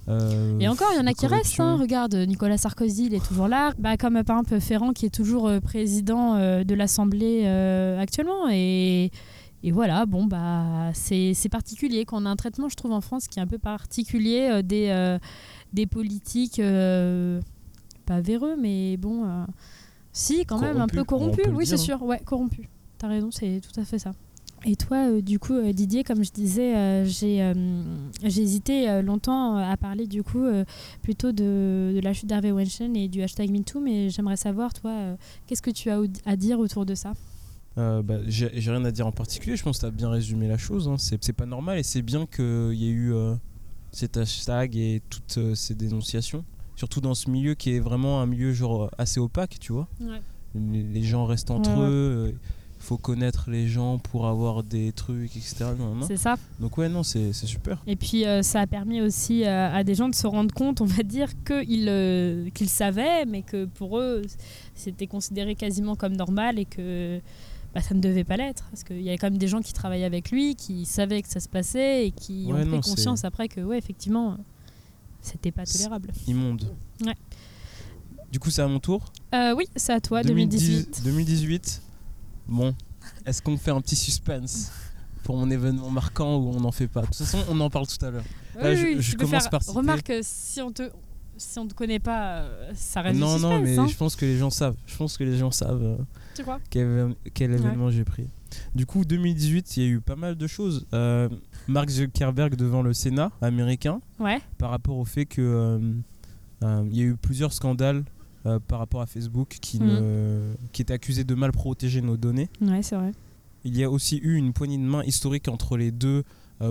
euh, Et encore, il y en a qui restent. hein. Regarde, Nicolas Sarkozy, il est toujours là. Bah, comme par exemple Ferrand, qui est toujours euh, président euh, de l'Assemblée euh, actuellement. Et, et voilà, bon, bah, c'est particulier. Quand on a un traitement, je trouve, en France, qui est un peu particulier euh, des, euh, des politiques, euh, pas véreux, mais bon, si, quand même, un peu le Oui, c'est hein. sûr, ouais, corrompus. T'as raison, c'est tout à fait ça. Et toi, du coup, Didier, comme je disais, j'ai hésité longtemps à parler du coup plutôt de, de la chute d'Harvey Weinstein et du hashtag MeToo, mais j'aimerais savoir, toi, qu'est-ce que tu as à dire autour de ça? Euh, bah, j'ai rien à dire en particulier, je pense que tu as bien résumé la chose. hein. C'est pas normal et c'est bien qu'il y ait eu euh, cet hashtag et toutes euh, ces dénonciations. Surtout dans ce milieu qui est vraiment un milieu genre assez opaque, tu vois. Les, les gens restent entre Ouais, eux, il faut connaître les gens pour avoir des trucs, etc. C'est ça. Donc ouais, non, c'est super. Et puis, euh, ça a permis aussi euh, à des gens de se rendre compte, on va dire, qu'ils euh, qu'ils savaient, mais que pour eux, c'était considéré quasiment comme normal et que bah, ça ne devait pas l'être. Parce qu'il y avait quand même des gens qui travaillaient avec lui, qui savaient que ça se passait et qui Ouais, ont non, pris conscience après que, ouais, effectivement, c'était pas tolérable. Immonde. Ouais. Du coup, c'est à mon tour. Euh, oui, c'est à toi, 2010 2018. 2018. Bon, est-ce qu'on fait un petit suspense pour mon événement marquant ou on n'en fait pas? De toute façon, on en parle tout à l'heure. Là, Oui, je- commence faire- par citer- Remarque, euh, si on te si on te connaît pas, euh, ça reste Non, du non, mais hein. je pense que les gens savent. Je pense que les gens savent tu crois quel, quel événement j'ai pris? Du coup, 2018, il y a eu pas mal de choses. Euh, Mark Zuckerberg devant le Sénat américain Ouais. par rapport au fait que euh, euh, il y a eu plusieurs scandales euh, par rapport à Facebook qui, Mhm. ne, qui accusés de mal protéger nos données. Ouais, c'est vrai. Il y a aussi eu une poignée de main historique entre les deux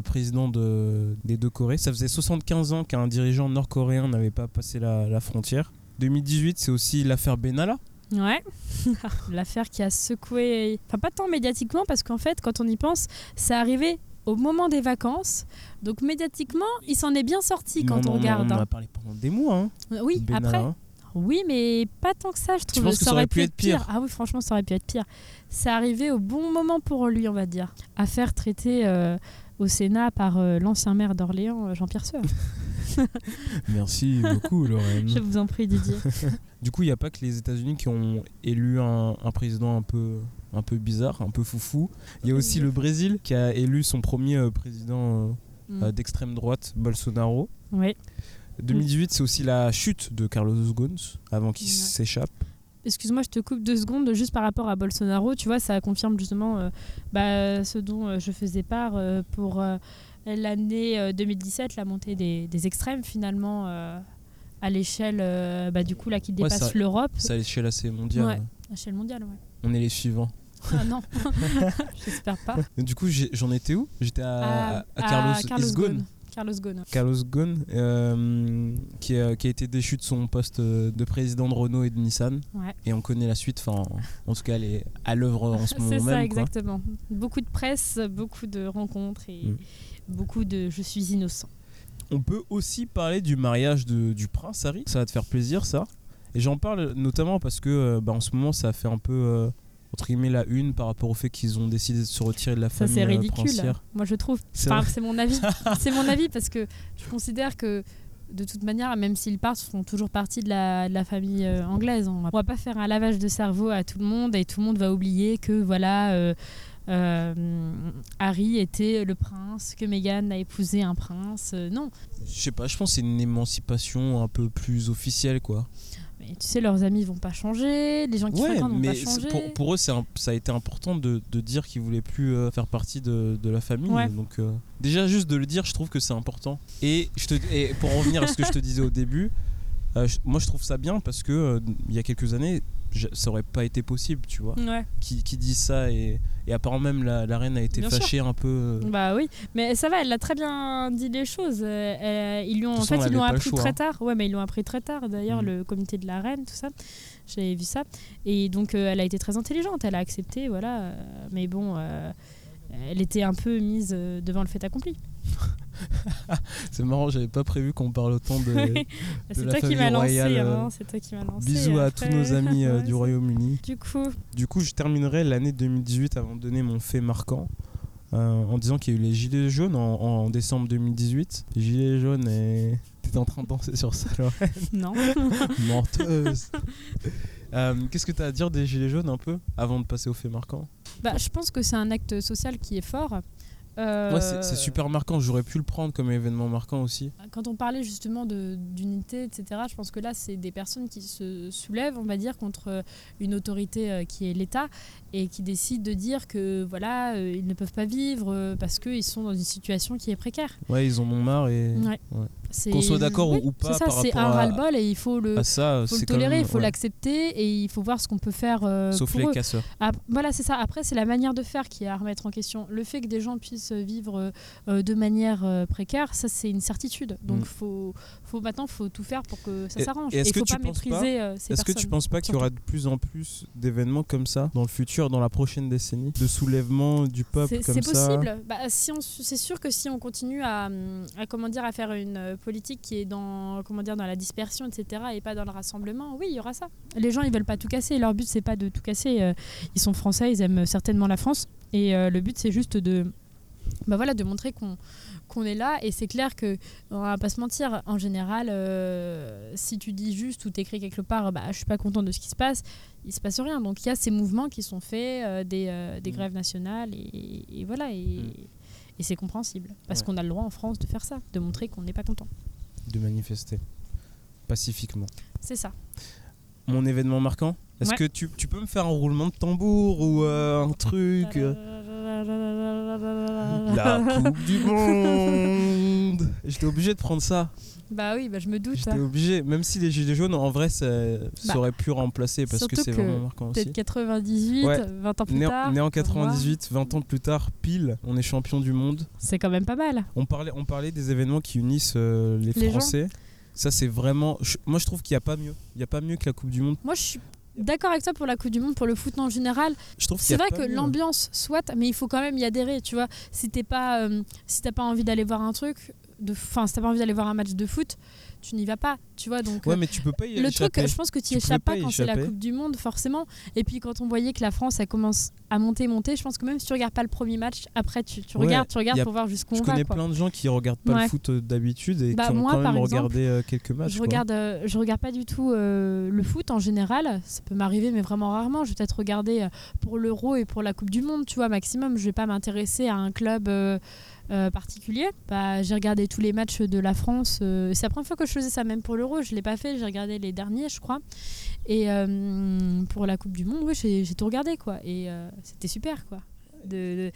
présidents de, des deux Corées. Ça faisait 75 ans qu'un dirigeant nord-coréen n'avait pas passé la, la frontière. 2018, c'est aussi l'affaire Benalla. Ouais. (laughs) L'affaire qui a secoué, enfin pas tant médiatiquement parce qu'en fait, quand on y pense, c'est arrivé au moment des vacances. Donc médiatiquement, il s'en est bien sorti quand on, regarde. On en a parlé pendant des mois. Hein, Oui, Benalla, après, hein. oui, mais pas tant que ça, je trouve. ça aurait pu être pire? Ah oui, franchement, ça aurait pu être pire. C'est arrivé au bon moment pour lui, on va dire. Affaire traitée euh, au Sénat par euh, l'ancien maire d'Orléans, euh, Jean-Pierre Sueur. (laughs) (laughs) Merci beaucoup, Lorraine. Je vous en prie, Didier. (laughs) Du coup, il n'y a pas que les États-Unis qui ont élu un, un président un peu, un peu bizarre, un peu foufou. Il y a aussi le Brésil qui a élu son premier euh, président euh, Mm. euh, d'extrême droite, Bolsonaro. Oui. 2018, c'est aussi la chute de Carlos Ghosn avant qu'il s'échappe. Excuse-moi, je te coupe deux secondes juste par rapport à Bolsonaro. Tu vois, ça confirme justement euh, bah, ce dont je faisais part euh, pour euh, l'année euh, 2017, la montée des, des extrêmes finalement euh, à l'échelle euh, bah, du coup là qui dépasse l'Europe, C'est à l'échelle assez mondiale. Ouais. à l'échelle mondiale. Ouais. On est les suivants. Ah non, (laughs) j'espère pas. Du coup, j'en étais où? J'étais à, À- à Carlos, à Carlos. Ghosn. Carlos Ghosn. Carlos Ghosn, euh, qui, a, qui a été déchu de son poste euh, de président de Renault et de Nissan. Ouais. Et on connaît la suite. Enfin, en tout cas, elle est à l'œuvre en ce (laughs) moment C'est même. ça, quoi. exactement. Beaucoup de presse, beaucoup de rencontres et Mm. Beaucoup de je suis innocent. On peut aussi parler du mariage de- du prince Harry. Ça va te faire plaisir, ça. Et j'en parle notamment parce que euh, bah, en ce moment, ça fait un peu euh, entre guillemets la une par rapport au fait qu'ils ont décidé de se retirer de la Ça, famille c'est euh, ridicule. princière. Moi, je trouve. C'est Enfin, mon avis. (laughs) c'est mon avis parce que je considère que de toute manière, même s'ils partent, ils font toujours partie de la, de la famille euh, anglaise. On va pas faire un lavage de cerveau à tout le monde et tout le monde va oublier que voilà. euh, Harry était le prince, que Meghan a épousé un prince. Euh, non, Je sais pas, je pense que c'est une émancipation un peu plus officielle, quoi. mais tu sais, leurs amis vont pas changer, les gens qui Ouais, fréquentent vont mais pas changer. pour, pour eux, un- ça a été important de, de dire qu'ils voulaient plus euh, faire partie de, de la famille. Ouais. Donc, euh, déjà, juste de le dire, je trouve que c'est important. Et, je te, et pour en revenir à ce que je te disais au début, euh, je- moi, je trouve ça bien parce que euh, il y a quelques années, je- ça aurait pas été possible, tu vois. Ouais. Qui, qui dit ça et, et apparemment même la, la reine a été Bien sûr. fâchée un peu. euh, Bah oui, mais ça va, elle a très bien dit les choses. Euh, elle- ils lui ont, en fait, ils l'ont appris choix, très hein. tard. Ouais, mais ils l'ont appris très tard. D'ailleurs, Mhm. le comité de la reine, tout ça, j'avais vu ça. Et donc, euh, elle a été très intelligente. Elle a accepté, voilà. Mais bon, euh, elle était un peu mise devant le fait accompli. (laughs) (laughs) C'est marrant, j'avais pas prévu qu'on parle autant de. (laughs) C'est la toi qui famille m'as lancé. royale, euh, hein, C'est toi qui m'as lancé. Bisous à tous nos amis euh, (laughs) Ouais, du Royaume-Uni. Du coup, Du coup, je terminerai l'année 2018 avant de donner mon fait marquant. euh, en disant qu'il y a eu les Gilets jaunes en, en décembre 2018. Les Gilets jaunes et. T'étais en train de danser sur ça, Lorraine non. Menteuse Euh, Qu'est-ce que t'as à dire des Gilets jaunes un peu avant de passer au fait marquant? Bah, je pense que c'est un acte social qui est fort. Euh, Ouais, c'est c'est super marquant. J'aurais pu le prendre comme événement marquant aussi. Quand on parlait justement d'unité, etc., je pense que là, c'est des personnes qui se soulèvent, on va dire, contre une autorité euh, qui est l'État et qui décident de dire que voilà, euh, ils ne peuvent pas vivre euh, parce qu'ils sont dans une situation qui est précaire. Ouais, ils en ont marre et. Ouais. Ouais. C'est- Qu'on soit d'accord oui, ou pas C'est ça, c'est un ras-le-bol et il faut le, ça, faut le c'est quand tolérer, même- il faut l'accepter et il faut voir ce qu'on peut faire euh, Sauf pour les eux. casseurs. Ah, voilà, c'est ça. Après, c'est la manière de faire qui est à remettre en question. Le fait que des gens puissent vivre euh, de manière euh, précaire, ça, c'est une certitude. Donc, Mm. faut, faut maintenant, faut tout faire pour que ça s'arrange. il que faut pas mépriser euh, ces Est-ce que tu personnes. penses pas qu'il y aura de plus en plus d'événements comme ça dans le futur, dans la prochaine décennie De soulèvement du peuple C'est comme c'est ça possible. Bah, si c'est sûr que si on continue à, hum, à, comment dire, à faire une politique qui est dans, comment dire, dans la dispersion, etc., et pas dans le rassemblement, oui, il y aura ça. Les gens, ils veulent pas tout casser. Leur but, c'est pas de tout casser. Ils sont français, ils aiment certainement la France. Et euh, le but, c'est juste de, bah voilà, de montrer qu'on qu'on est là. Et c'est clair que, on va pas se mentir, en général, euh, si tu dis juste ou t'écris quelque part, bah, je suis pas content de ce qui se passe, il se passe rien. Donc il y a ces mouvements qui sont faits, euh, des, euh, des Mm. grèves nationales, et, et voilà. Et, Mm. et c'est compréhensible. Parce Ouais. qu'on a le droit en France de faire ça, de montrer qu'on n'est pas content. de manifester pacifiquement. C'est ça. Mon événement marquant Est-ce Ouais. que tu, tu peux me faire un roulement de tambour ou euh, un truc euh, (laughs) La Coupe du Monde J'étais obligé de prendre ça. Bah oui, bah je me doute. J'étais obligé, même si les gilets jaunes, en vrai, ça, ça Bah, aurait pu remplacer parce que c'est vraiment marquant aussi. Peut-être 98, Ouais. 20 ans plus Né, en- tard. né en pour moi, 98, 20 ans plus tard, pile, on est champion du monde. C'est quand même pas mal. On parlait, on parlait des événements qui unissent euh, les, Les gens. Ça, c'est vraiment. moi, je trouve qu'il n'y a pas mieux. Il n'y a pas mieux que la Coupe du Monde. Moi, je suis d'accord avec toi pour la Coupe du Monde, pour le foot en général. C'est vrai que mieux. l'ambiance soit, mais il faut quand même y adhérer, tu vois. Si t'es pas, euh, si t'as pas envie d'aller voir un truc, de, enfin, si t'as pas envie d'aller voir un match de foot, tu n'y vas pas, tu vois. Donc Ouais, euh, mais tu peux pas y le échapper. truc, je pense que tu pouvais échappes pas pas quand c'est la. Coupe du Monde, forcément. Et puis quand on voyait que la France, elle commence à monter, monter, je pense que même si tu regardes pas le premier match, après tu, tu Ouais, regardes, tu regardes a- pour voir jusqu'où Je on va. connais quoi. plein de gens qui regardent pas Ouais. le foot euh, d'habitude et Bah, qui ont moi, quand même par exemple, regardé euh, quelques matchs. Je quoi. regarde, euh, je regarde pas du tout euh, le foot en général. Ça peut m'arriver, mais vraiment rarement. Je vais peut-être regarder pour l'Euro et pour la Coupe du Monde, tu vois, maximum. Je vais pas m'intéresser à un club euh, particulier. Bah, j'ai regardé tous les matchs de la France. c'est la première fois que je faisais ça, même pour l'Euro. Je l'ai pas fait. J'ai regardé les derniers, je crois. Et euh, pour la Coupe du Monde, oui, j'ai tout regardé, quoi. Et euh, c'était super, quoi. De, de-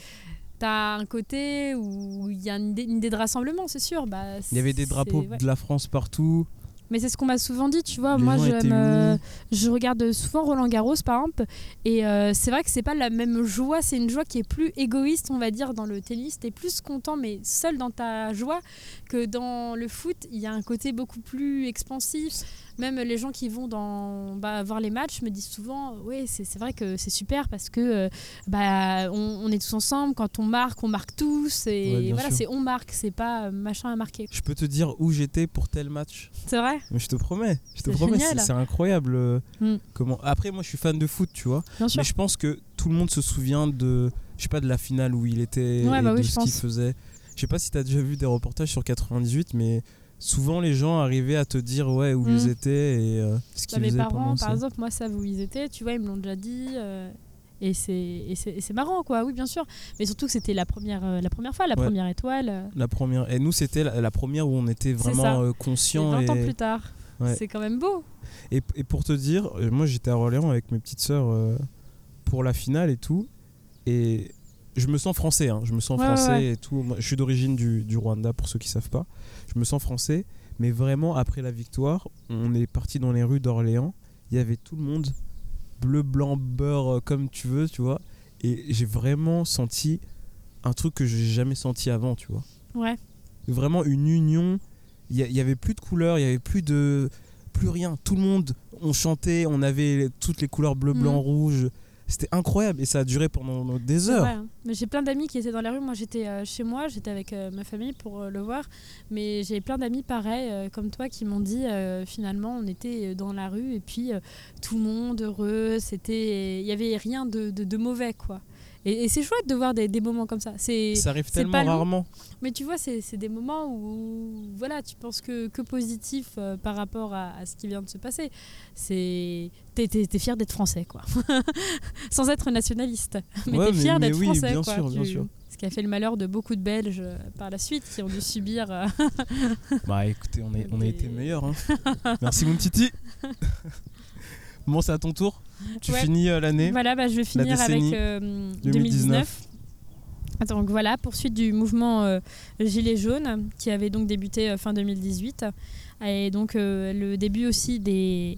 T'as un côté où il y a une idée, une idée de rassemblement, c'est sûr. Bah, Il y avait des drapeaux ouais. de la France partout. Mais c'est ce qu'on m'a souvent dit, tu vois. Les Moi, euh, je regarde souvent Roland Garros, par exemple, et euh, c'est vrai que c'est pas la même joie. C'est une joie qui est plus égoïste, on va dire, dans le tennis. T'es plus content, mais seul dans ta joie, que dans le foot. Il y a un côté beaucoup plus expansif. Même les gens qui vont dans, bah, voir les matchs me disent souvent, oui, c'est vrai que c'est super parce que euh, bah, on, on est tous ensemble. Quand on marque, on marque tous. Et Ouais, voilà, c'est on marque, c'est pas euh, machin à marquer. Je peux te dire où j'étais pour tel match. C'est vrai? Mais je te promets, je te C'est promets, incroyable. euh, Mm. Comment Après, moi, je suis fan de foot, tu vois. Bien sûr. Mais je pense que tout le monde se souvient de, je sais pas, de la finale où il était Ouais, et bah oui, de je ce qu'il faisait. Je sais pas si tu as déjà vu des reportages sur 98, mais souvent les gens arrivaient à te dire ouais où Mm. ils étaient et euh, ce Bah, qu'ils mes parents, par exemple, moi, savent où ils étaient, tu vois, ils me l'ont déjà dit. euh, et c'est marrant, quoi, oui, bien sûr. Mais surtout que c'était la première, euh, la première fois, la Ouais. première étoile. La première. Et nous, c'était la, la première où on était vraiment c'est conscients. 20 ans plus tard. Ouais. C'est quand même beau. Et, et pour te dire, moi j'étais à Orléans avec mes petites sœurs pour la finale et tout. Et je me sens français, hein, je me sens Ouais, français ouais, et tout. Moi, je suis d'origine du, du Rwanda pour ceux qui savent pas. Je me sens français, mais vraiment après la victoire, on est parti dans les rues d'Orléans. Il y avait tout le monde, bleu, blanc, beurre, euh, comme tu veux, tu vois. Et j'ai vraiment senti un truc que j'ai jamais senti avant, tu vois Ouais. vraiment une union. Il y, avait plus de couleurs, il y avait plus de plus rien. Tout le monde, on chantait, on avait toutes les couleurs bleu, blanc, Mhm. rouge. C'était incroyable et ça a duré pendant des heures. vrai, hein. Mais j'ai plein d'amis qui étaient dans la rue. Moi, j'étais euh, chez moi, j'étais avec euh, ma famille pour euh, le voir. Mais j'ai plein d'amis pareils, comme toi, qui m'ont dit finalement, on était dans la rue et puis tout le monde heureux. C'était, il y avait rien de, de- de mauvais, quoi. Et, et c'est chouette de voir des, des moments comme ça. Ça arrive tellement rarement. mais tu vois, c'est, des moments où, voilà, tu penses que, que positif euh, par rapport à, à ce qui vient de se passer. T'es, t'es fier d'être français, quoi. (laughs) Sans être nationaliste, mais Ouais, t'es fier d'être oui, français, bien quoi. sûr, bien Tu- sûr. Ce qui a fait le malheur de beaucoup de Belges euh, par la suite, qui ont dû subir. euh, (laughs) Bah écoutez, on, est, on a été meilleurs. hein. Merci mon titi. (laughs) bon, c'est à ton tour. Tu Ouais. finis euh, l'année. Voilà, bah, je vais finir avec décennie euh, 2019. 2019. Donc voilà, poursuite du mouvement euh, Gilets jaunes qui avait donc débuté euh, fin 2018 et donc euh, le début aussi des,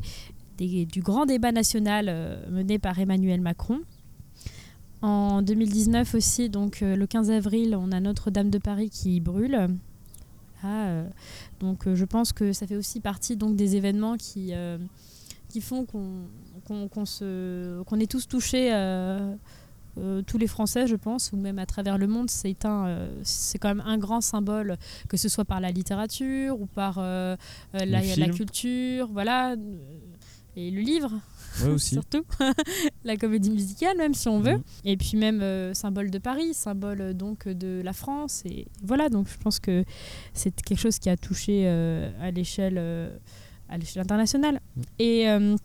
des- du grand débat national euh, mené par Emmanuel Macron. En 2019 aussi, donc euh, le 15 avril, on a Notre-Dame de Paris qui brûle. Euh, donc euh, je pense que ça fait aussi partie donc des événements qui, euh, qui font qu'on qu'on se- qu'on est tous touchés, euh, euh, tous les Français, je pense, ou même à travers le monde. C'est euh, quand même un grand symbole, que ce soit par la littérature ou par euh, la, culture, voilà, et le livre Ouais, (laughs) aussi. surtout, (laughs) la comédie musicale même si on veut, et puis même symbole de Paris, symbole donc de la France, et voilà, donc je pense que c'est quelque chose qui a touché à l'échelle à l'échelle internationale. Mhm. Et euh,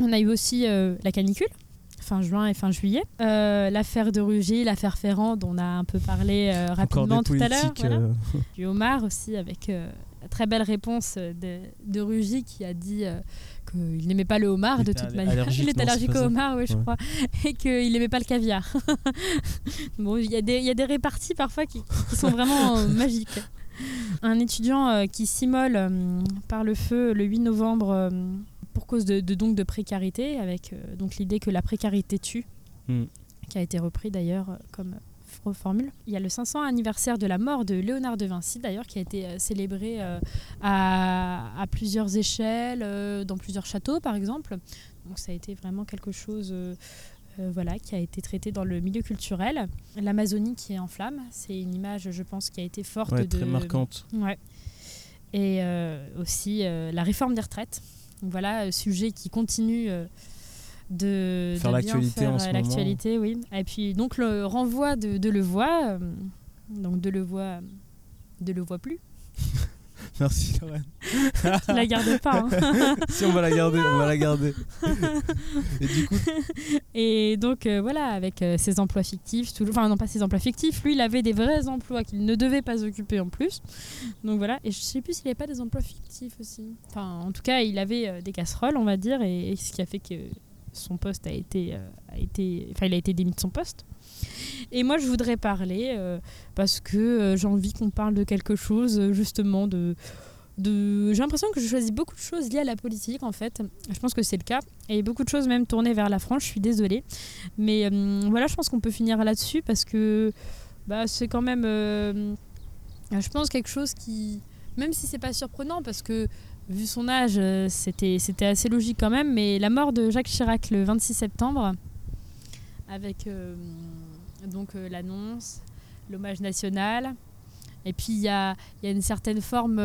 on a eu aussi euh, la canicule fin juin et fin juillet. Euh, l'affaire de Rugy, l'affaire Ferrand, dont on a un peu parlé rapidement tout à l'heure. voilà. Du homard aussi, avec la très belle réponse de, de Rugy qui a dit qu'il n'aimait pas le homard Il de toute manière. (laughs) Il est allergique au homard, oui, je Ouais. crois. Et qu'il n'aimait pas le caviar. (laughs) bon, il y, a des- il y a des réparties parfois qui, qui sont vraiment magiques. (laughs) Un étudiant euh, qui s'immole euh, par le feu le 8 novembre euh, pour cause de, de- donc de précarité, avec donc l'idée que la précarité tue, Mm. qui a été repris d'ailleurs comme formule. Il y a le 500 anniversaire de la mort de Léonard de Vinci, d'ailleurs, qui a été euh, célébré euh, à, à plusieurs échelles, euh, dans plusieurs châteaux, par exemple. Donc ça a été vraiment quelque chose euh, voilà, qui a été traité dans le milieu culturel. L'Amazonie qui est en flammes, c'est une image, je pense, qui a été forte. ouais, de... très marquante. Ouais. Et euh, aussi euh, la réforme des retraites. Donc voilà, sujet qui continue de Faire l'actualité faire, en ce moment. l'actualité, oui. Et puis donc le renvoi de, de Levoix, euh, donc de Levoix, de Levoix plus. (laughs) (laughs) Merci Lorraine. Tu la gardes pas. hein. (laughs) si on va la garder, on va la garder. (laughs) Et du coup, Et donc euh, voilà, avec euh, ses emplois fictifs, tout- enfin non pas ses emplois fictifs, lui il avait des vrais emplois qu'il ne devait pas occuper en plus. Donc voilà, et je sais plus s'il avait pas des emplois fictifs aussi. Enfin en tout cas il avait euh, des casseroles on va dire, et, et ce qui a fait que son poste a été, a été, enfin, il a été démis de son poste. Et moi, je voudrais parler parce que j'ai envie qu'on parle de quelque chose, justement, de de... J'ai l'impression que je choisis beaucoup de choses liées à la politique en fait. Je pense que c'est le cas. Et beaucoup de choses même tournées vers la France, je suis désolée. Mais euh, voilà, je pense qu'on peut finir là-dessus parce que bah, c'est quand même, euh, je pense, quelque chose qui, même si c'est pas surprenant parce que vu son âge, euh, c'était, assez logique quand même. Mais la mort de Jacques Chirac le 26 septembre, avec donc l'annonce, l'hommage national. Et puis il y a, y a, une certaine forme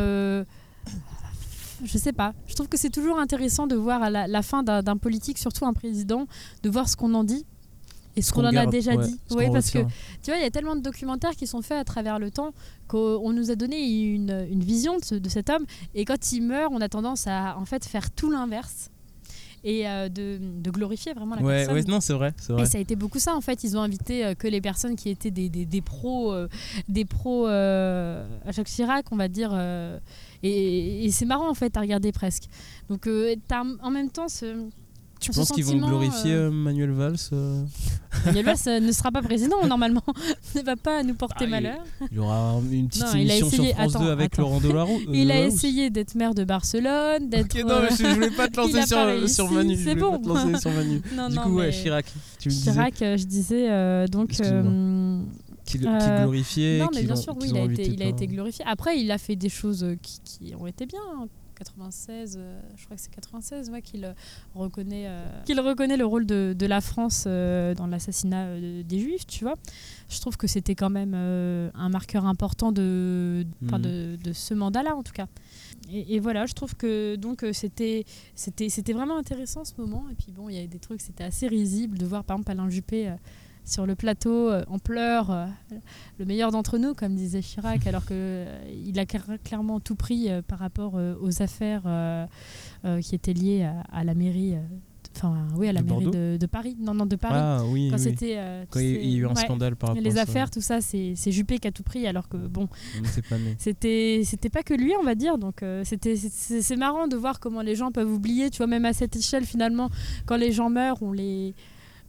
je sais pas. Je trouve que c'est toujours intéressant de voir à la, fin d'un politique, surtout un président, de voir ce qu'on en dit et ce qu'on en a déjà dit. Oui, parce que tu vois, il y a tellement de documentaires qui sont faits à travers le temps qu'on nous a donné une, une vision de, de, cet homme. Et quand il meurt, on a tendance à en fait faire tout l'inverse et euh, de, de, glorifier vraiment la ouais, personne. Ouais, non, c'est vrai, vrai, Et ça a été beaucoup ça en fait. Ils ont invité euh, que les personnes qui étaient des, des, des pros, des pros euh, à Jacques Chirac, on va dire. et, et c'est marrant en fait à regarder presque. Donc as en même temps ce tu penses qu'ils vont glorifier euh, Manuel Valls euh Manuel Valls euh, ne sera pas président normalement, (laughs) ne va pas nous porter ah, malheur. Il y aura une petite émission sur France 2 avec Laurent Delarue. (laughs) il a essayé d'être maire de Barcelone, d'être. Ok, non, mais je, voulais pas te (laughs) lancer sur, sur, Manu. C'est bon. Pas te lancer sur Manu. non, du coup, ouais, Chirac. Tu Chirac, je disais donc. Qui, qui, glorifiait. Non, mais bien sûr, oui, il a, été, il a été glorifié. Après, il a fait des choses qui, qui ont été bien. 96, euh, je crois que c'est 96, ouais, qu'il reconnaît, euh, qu'il reconnaît le rôle de, de la France euh, dans l'assassinat des Juifs, tu vois. Je trouve que c'était quand même un marqueur important de, mhm. de, de, ce mandat-là, en tout cas. Et, et, voilà, je trouve que donc c'était, c'était, c'était vraiment intéressant ce moment. Et puis bon, il y a des trucs, c'était assez risible de voir par exemple Alain Juppé sur le plateau en euh, pleurs, euh, le meilleur d'entre nous, comme disait Chirac, alors qu'il euh, a clairement tout pris par rapport aux affaires qui étaient liées à, la mairie. Enfin, oui, à la mairie de, Paris. Non, non, de Paris. Ah, oui, quand c'était. quand il y a eu un scandale par rapport Les à affaires, tout ça, c'est Juppé qui a tout pris, alors que bon. C'était c'était pas que lui, on va dire. Donc, c'était c'est marrant de voir comment les gens peuvent oublier, tu vois, même à cette échelle, finalement, quand les gens meurent, on les.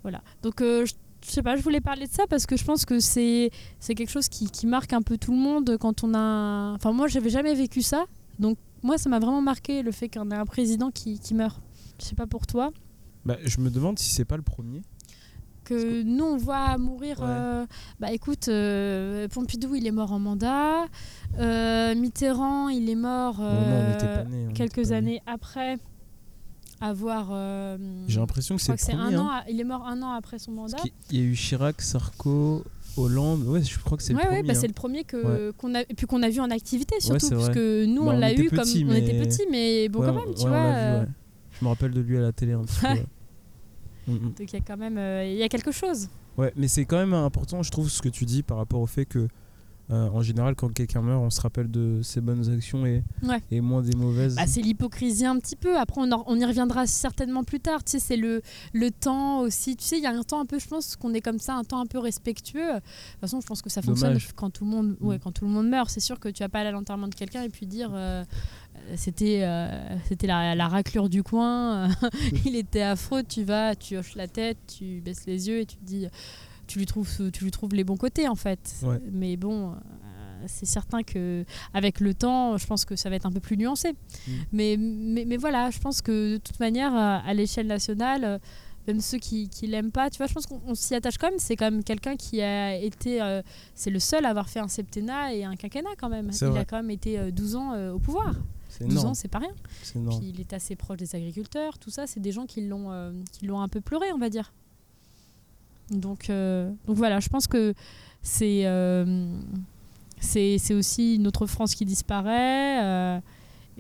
Voilà. Donc, je je sais pas, je voulais parler de ça parce que je pense que c'est quelque chose qui, qui, marque un peu tout le monde quand on a. Enfin, moi, j'avais jamais vécu ça. Donc, moi, ça m'a vraiment marqué le fait qu'on ait un président qui, qui meurt. Je sais pas pour toi. Bah, je me demande si c'est pas le premier. Que nous, on voit mourir. Euh, bah, écoute, euh, Pompidou, il est mort en mandat. Euh, Mitterrand, il est mort quelques années après avoir. Euh, J'ai l'impression que c'est c'est un an. Hein. il est mort un an après son mandat. Il y a eu Chirac, Sarko, Hollande. Ouais, je crois que c'est le premier. Bah, c'est hein. le premier que qu'on a et puis qu'on a vu en activité surtout parce que nous bah, on, l'a eu comme on était petits, mais bon quand même, tu vois. Euh. je me rappelle de lui à la télé un petit (laughs) peu. Mm, mm. Donc il y a quand même euh, il y a quelque chose. Ouais, mais c'est quand même important, je trouve, ce que tu dis par rapport au fait que euh, en général, quand quelqu'un meurt, on se rappelle de ses bonnes actions et, et moins des mauvaises. Bah, c'est l'hypocrisie un petit peu. Après, on, on, y reviendra certainement plus tard. Tu sais, c'est le, le temps aussi. Tu sais, il y a un temps un peu, je pense qu'on est comme ça, un temps un peu respectueux. De toute façon, je pense que ça fonctionne quand tout, le monde, ouais, mm. quand tout le monde meurt. C'est sûr que tu vas pas aller à l'enterrement de quelqu'un et puis dire euh, euh, c'était c'était la, la, raclure du coin, (laughs) il était affreux. Tu vas, tu hoches la tête, tu baisses les yeux et tu te dis tu lui trouves, tu lui trouves les bons côtés en fait. Mais bon, euh, c'est certain que avec le temps, je pense que ça va être un peu plus nuancé. Mm. Mais, mais, mais, voilà, je pense que de toute manière, à, l'échelle nationale, euh, même ceux qui qui l'aiment pas, tu vois, je pense qu'on s'y attache quand même. C'est quand même quelqu'un qui a été, euh, c'est le seul à avoir fait un septennat et un quinquennat quand même. Il a quand même été 12 ans au pouvoir. 12 ans, c'est pas rien. Puis il est assez proche des agriculteurs, tout ça, c'est des gens qui l'ont qui l'ont un peu pleuré, on va dire. Donc, euh, donc voilà, je pense que c'est euh, aussi notre France qui disparaît. Euh,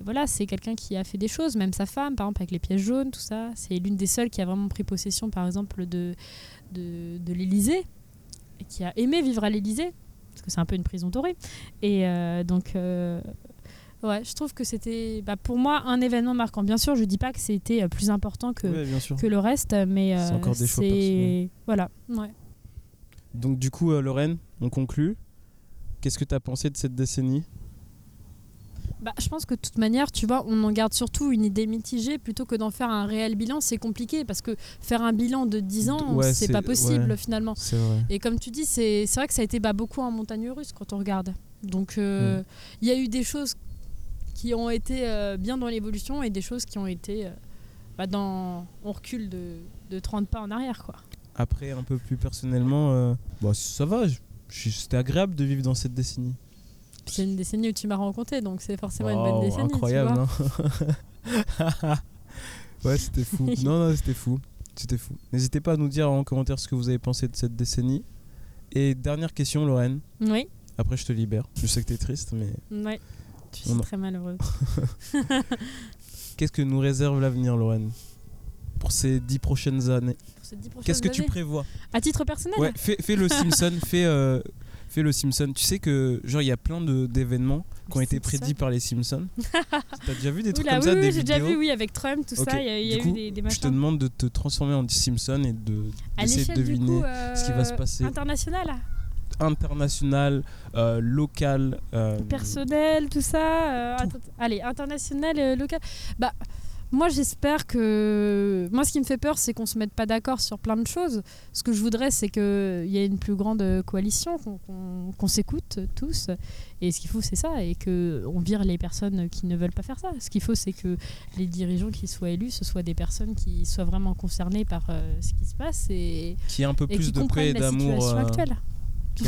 voilà, c'est quelqu'un qui a fait des choses, même sa femme, par exemple, avec les pièges jaunes, tout ça. C'est l'une des seules qui a vraiment pris possession, par exemple, de, de, de l'Élysée, et qui a aimé vivre à l'Élysée, parce que c'est un peu une prison dorée. Et donc, Ouais, je trouve que c'était bah, pour moi un événement marquant. Bien sûr, je dis pas que c'était euh, plus important que, que le reste, mais c'est encore des choix Voilà, ouais. Donc du coup, euh, Lorraine, on conclut. Qu'est-ce que tu as pensé de cette décennie? Bah, je pense que de toute manière, tu vois, on en garde surtout une idée mitigée plutôt que d'en faire un réel bilan. C'est compliqué parce que faire un bilan de 10 ans, Ouais, c'est pas possible ouais. finalement. Et comme tu dis, c'est vrai que ça a été bah, beaucoup en montagne russe quand on regarde. Donc Mm. euh, il y a eu des choses qui ont été euh, bien dans l'évolution et des choses qui ont été euh, bah, dans. On recule de, de 30 pas en arrière, quoi. Après, un peu plus personnellement, euh, bah, ça va. C'était agréable de vivre dans cette décennie. C'est une décennie où tu m'as rencontré, donc c'est forcément une bonne décennie. tu incroyable, vois. hein (laughs) Ouais, c'était fou. (laughs) non, non, c'était fou. C'était fou. N'hésitez pas à nous dire en commentaire ce que vous avez pensé de cette décennie. Et dernière question, Lorraine. Oui, Après, je te libère. Je sais que t'es triste, mais ouais. Je suis On a- très malheureuse. (laughs) (laughs) qu'est-ce que nous réserve l'avenir, Lorraine Pour ces dix prochaines années? Qu'est-ce que tu prévois? À titre personnel Ouais, fais, fais le (laughs) Simpson, fais, euh, fais le Simpson. Tu sais que genre il y a plein d'événements qui ont été Simpson. prédits par les Simpsons. T'as déjà vu des trucs Oula, comme oui, ça, oui, des j'ai déjà vu, oui, avec Trump, tout ça, il y a, y eu des, des Je te demande de te transformer en Simpson et de d'essayer de deviner coup, ce qui va se euh, passer. international, international, euh, local. euh, personnel, tout ça. euh, Tout. allez, international, local. Bah, moi, j'espère que. Moi, ce qui me fait peur, c'est qu'on se mette pas d'accord sur plein de choses. Ce que je voudrais, c'est qu'il y ait une plus grande coalition, qu'on s'écoute tous. Et ce qu'il faut, c'est ça. Et qu'on vire les personnes qui ne veulent pas faire ça. Ce qu'il faut, c'est que les dirigeants qui soient élus, ce soient des personnes qui soient vraiment concernées par euh, ce qui se passe et, qui est un peu et plus de paix et d'amour. situation euh,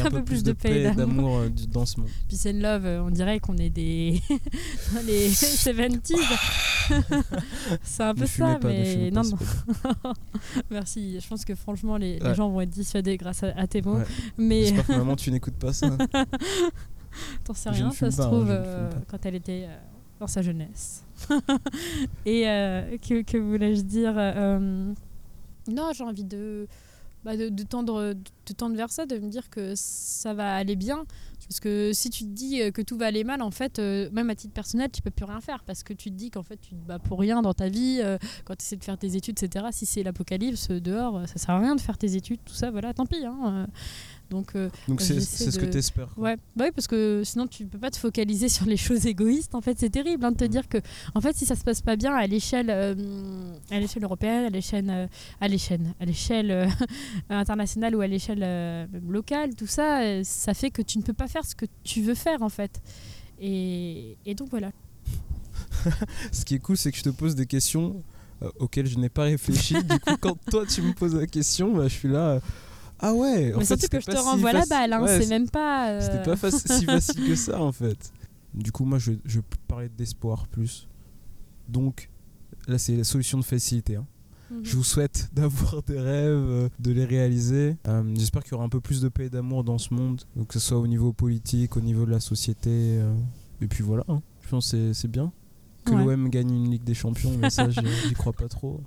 un peu plus de paix et d'amour euh, du- dans ce monde. Peace and Love, euh, on dirait qu'on est des (laughs) dans les (laughs) 70s. (laughs) c'est un peu ça, pas, mais non, pas, non. Merci. Je pense que franchement, les, gens vont être dissuadés grâce à, à tes mots. Ouais. Mais J'espère que maman tu n'écoutes pas ça. t'en sais rien, ça se pas, hein, trouve euh, quand elle était euh, dans sa jeunesse. Et euh, que, que voulais-je dire euh, Non, j'ai envie de, bah, de, tendre, de tendre vers ça, de me dire que ça va aller bien. Parce que si tu te dis euh, que tout va aller mal, en fait, euh, même à titre personnel, tu peux plus rien faire. Parce que tu te dis qu'en fait, tu te bats pour rien dans ta vie, euh, quand tu essaies de faire tes études, etc. Si c'est l'apocalypse dehors, ça sert à rien de faire tes études, tout ça, voilà, tant pis. hein. Donc, euh, Donc c'est ce que tu espères. Ouais, bah oui, parce que sinon tu peux pas te focaliser sur les (laughs) choses égoïstes. En fait, c'est terrible hein, de te Mm. dire que, en fait, si ça se passe pas bien à l'échelle, euh, à l'échelle européenne, à l'échelle, euh, à l'échelle, à l'échelle (laughs) internationale ou à l'échelle locale, tout ça, ça fait que tu ne peux pas faire ce que tu veux faire en fait. Et, et donc voilà. (laughs) Ce qui est cool, c'est que je te pose des questions auxquelles je n'ai pas réfléchi. du coup, quand toi tu me poses la question, bah, je suis là. Ah ouais, en Mais fait, surtout que je te pas si renvoie la balle, hein, Ouais, c'est même pas. euh, C'était pas si (laughs) facile que ça en fait. Du coup, moi je, je parlais d'espoir plus. Donc, là c'est la solution de facilité. hein. Mhm. Je vous souhaite (laughs) d'avoir des rêves, euh, de les réaliser. Euh, J'espère qu'il y aura un peu plus de paix et d'amour dans ce monde, donc que ce soit au niveau politique, au niveau de la société. euh, et puis voilà, hein. je pense que c'est- bien. Que Ouais. l'OM gagne une Ligue des Champions, mais ça j'y crois pas trop.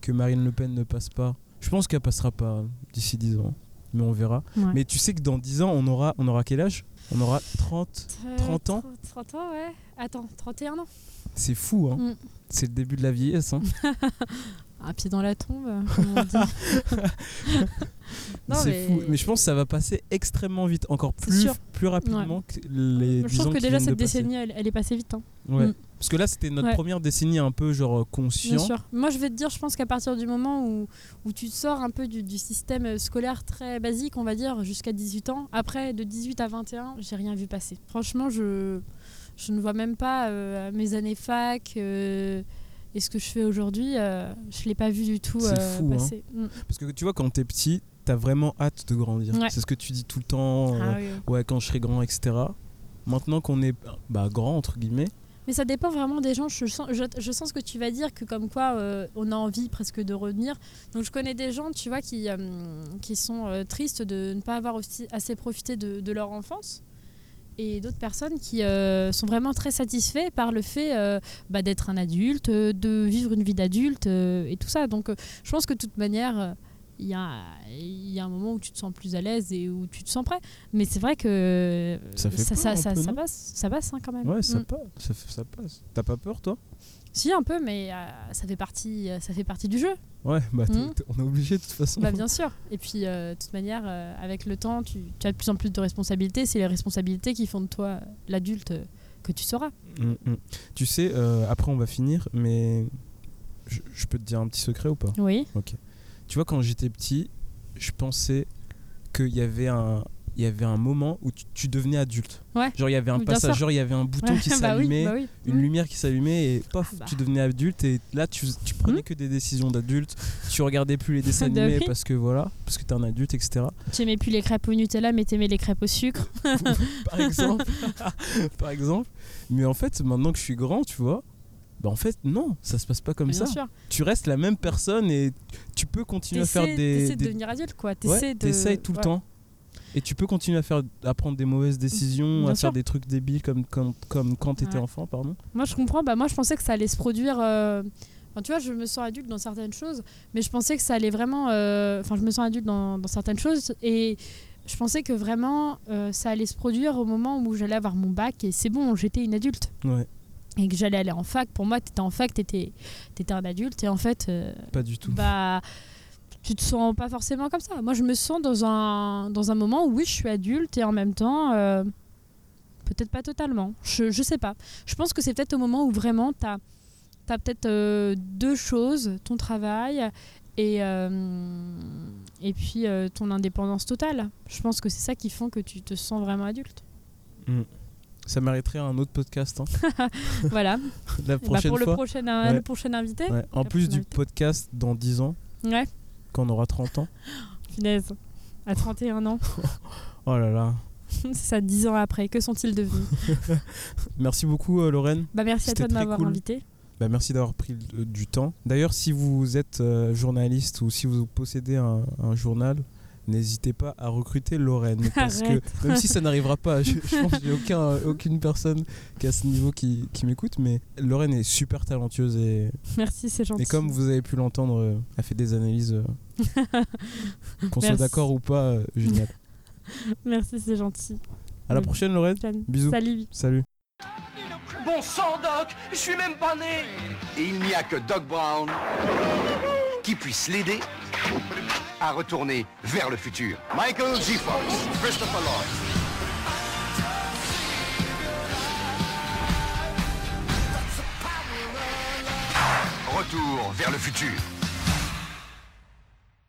Que Marine Le Pen ne passe pas. Je pense qu'elle passera pas d'ici 10 ans, mais on verra. Ouais. Mais tu sais que dans 10 ans, on aura, on aura quel âge? On aura 30. Euh, 30 ans? 30 ans, ouais. Attends, 31 ans. C'est fou, hein Mm. C'est le début de la vieillesse. Hein (laughs) Un pied dans la tombe, euh, (laughs) comme on dit. Non, c'est mais- fou. Mais je pense que ça va passer extrêmement vite, encore plus, plus rapidement que les 10 Je trouve que déjà cette décennie, elle, elle est passée vite. hein. Ouais. Mm. Parce que là, c'était notre Ouais. première décennie un peu genre euh, Bien conscient. sûr. Moi, je vais te dire, je pense qu'à partir du moment où, où tu sors un peu du, du système euh, scolaire très basique, on va dire, jusqu'à 18 ans, après, de 18 à 21, j'ai rien vu passer. Franchement, je, je ne vois même pas euh, mes années fac euh, et ce que je fais aujourd'hui, euh, je ne l'ai pas vu du tout euh, fou, hein. passer. Mm. Parce que tu vois, quand t'es petit, t'as vraiment hâte de grandir. Ouais. C'est ce que tu dis tout le temps. euh, Ah oui, oui. ouais, quand je serai grand, etc. Maintenant qu'on est bah, grand, entre guillemets, Mais ça dépend vraiment des gens. Je sens, je, je sens ce que tu vas dire, que comme quoi euh, on a envie presque de revenir. Donc je connais des gens, tu vois, qui, euh, qui sont euh, tristes de ne pas avoir aussi assez profité de, de leur enfance. Et d'autres personnes qui euh, sont vraiment très satisfaits par le fait euh, bah, d'être un adulte, euh, de vivre une vie d'adulte euh, et tout ça. Donc euh, je pense que de toute manière, euh, il y, a, il y a un moment où tu te sens plus à l'aise et où tu te sens prêt. Mais c'est vrai que Ça fait ça, peur ça, un ça- peu, ça non? passe, ça passe hein, quand même. ouais, ça Mm. passe. Ça passe. T'as pas peur, toi? Si un peu, mais euh, ça fait partie, euh, ça fait partie du jeu. Ouais, bah Mm. t'es- on est obligé de toute façon. Bah bien sûr. Et puis euh, de toute manière, euh, avec le temps, tu, tu as de plus en plus de responsabilités. C'est les responsabilités qui font de toi l'adulte que tu sauras. Mm, mm. Tu sais, après on va finir, mais je, je peux te dire un petit secret ou pas? Oui. Tu vois, quand j'étais petit, je pensais qu'il y avait un, il y avait un moment où tu, tu devenais adulte. Ouais. Genre il y avait un bien passage, sûr. genre il y avait un bouton qui (laughs) bah oui, s'allumait, bah oui. une Mm. lumière qui s'allumait et pof, Bah. tu devenais adulte et là tu, tu prenais Mm. que des décisions d'adulte, tu regardais plus les dessins (laughs) animés parce que voilà, parce que t'es un adulte, etc. Tu aimais plus les crêpes au Nutella, mais t'aimais les crêpes au sucre. (laughs) par exemple. par exemple. Mais en fait, maintenant que je suis grand, tu vois, bah en fait, non, ça se passe pas comme Bien ça. sûr. Tu restes la même personne et tu peux continuer à faire des. t'essaies de des- devenir adulte, quoi. Ouais, T'essaies de... t'essayes tout le ouais. temps. Et tu peux continuer à, faire, à prendre des mauvaises décisions, Bien à sûr. faire des trucs débiles comme, comme, comme quand t'étais Ouais. enfant, pardon. Moi, je comprends. Bah, moi, je pensais que ça allait se produire. euh, Enfin, tu vois, je me sens adulte dans certaines choses, mais je pensais que ça allait vraiment. euh, Enfin, je me sens adulte dans, dans certaines choses et je pensais que vraiment euh, ça allait se produire au moment où j'allais avoir mon bac et c'est bon, j'étais une adulte. Ouais, Et que j'allais aller en fac. Pour moi, t'étais en fac, t'étais étais un adulte et en fait, euh, pas du tout. bah. Tu te sens pas forcément comme ça. Moi, je me sens dans un, dans un moment où oui, je suis adulte et en même temps, euh, peut-être pas totalement. Je, je sais pas. Je pense que c'est peut-être au moment où vraiment tu as, peut-être euh, deux choses ton travail et, euh, et puis ton indépendance totale. Je pense que c'est ça qui font que tu te sens vraiment adulte. Ça mériterait un autre podcast. hein. (laughs) voilà. La bah, prochaine pour le fois. prochain, Ouais. le prochain invité. Ouais, En plus du podcast dans 10 ans, Ouais, quand on aura 30 ans. (gasps) finesse. À 31 ans. (laughs) Oh là là. (laughs) c'est ça, 10 ans après. Que sont-ils devenus (laughs) Merci beaucoup, euh, Lorraine. Bah, merci à toi de m'avoir cool. invité. Bah, merci d'avoir pris le- du temps. D'ailleurs, si vous êtes euh, journaliste ou si vous possédez un, un journal, n'hésitez pas à recruter Lorraine. (laughs) Parce Arrête. que même si ça n'arrivera pas, je, je pense qu'il n'y a aucun, aucune personne qui à ce niveau qui, qui m'écoute, mais Lorraine est super talentueuse et, Merci, c'est gentil. et comme vous avez pu l'entendre, euh, elle fait des analyses. euh, (laughs) Qu'on soit d'accord ou pas, euh, génial. (laughs) Merci, c'est gentil. À la prochaine, Lorraine. Bisous. Salut. Salut. Bon sang, Doc, je suis même pas né Et il n'y a que Doc Brown qui puisse l'aider à retourner vers le futur. Michael G. Fox, Christopher Lloyd. Retour vers le futur.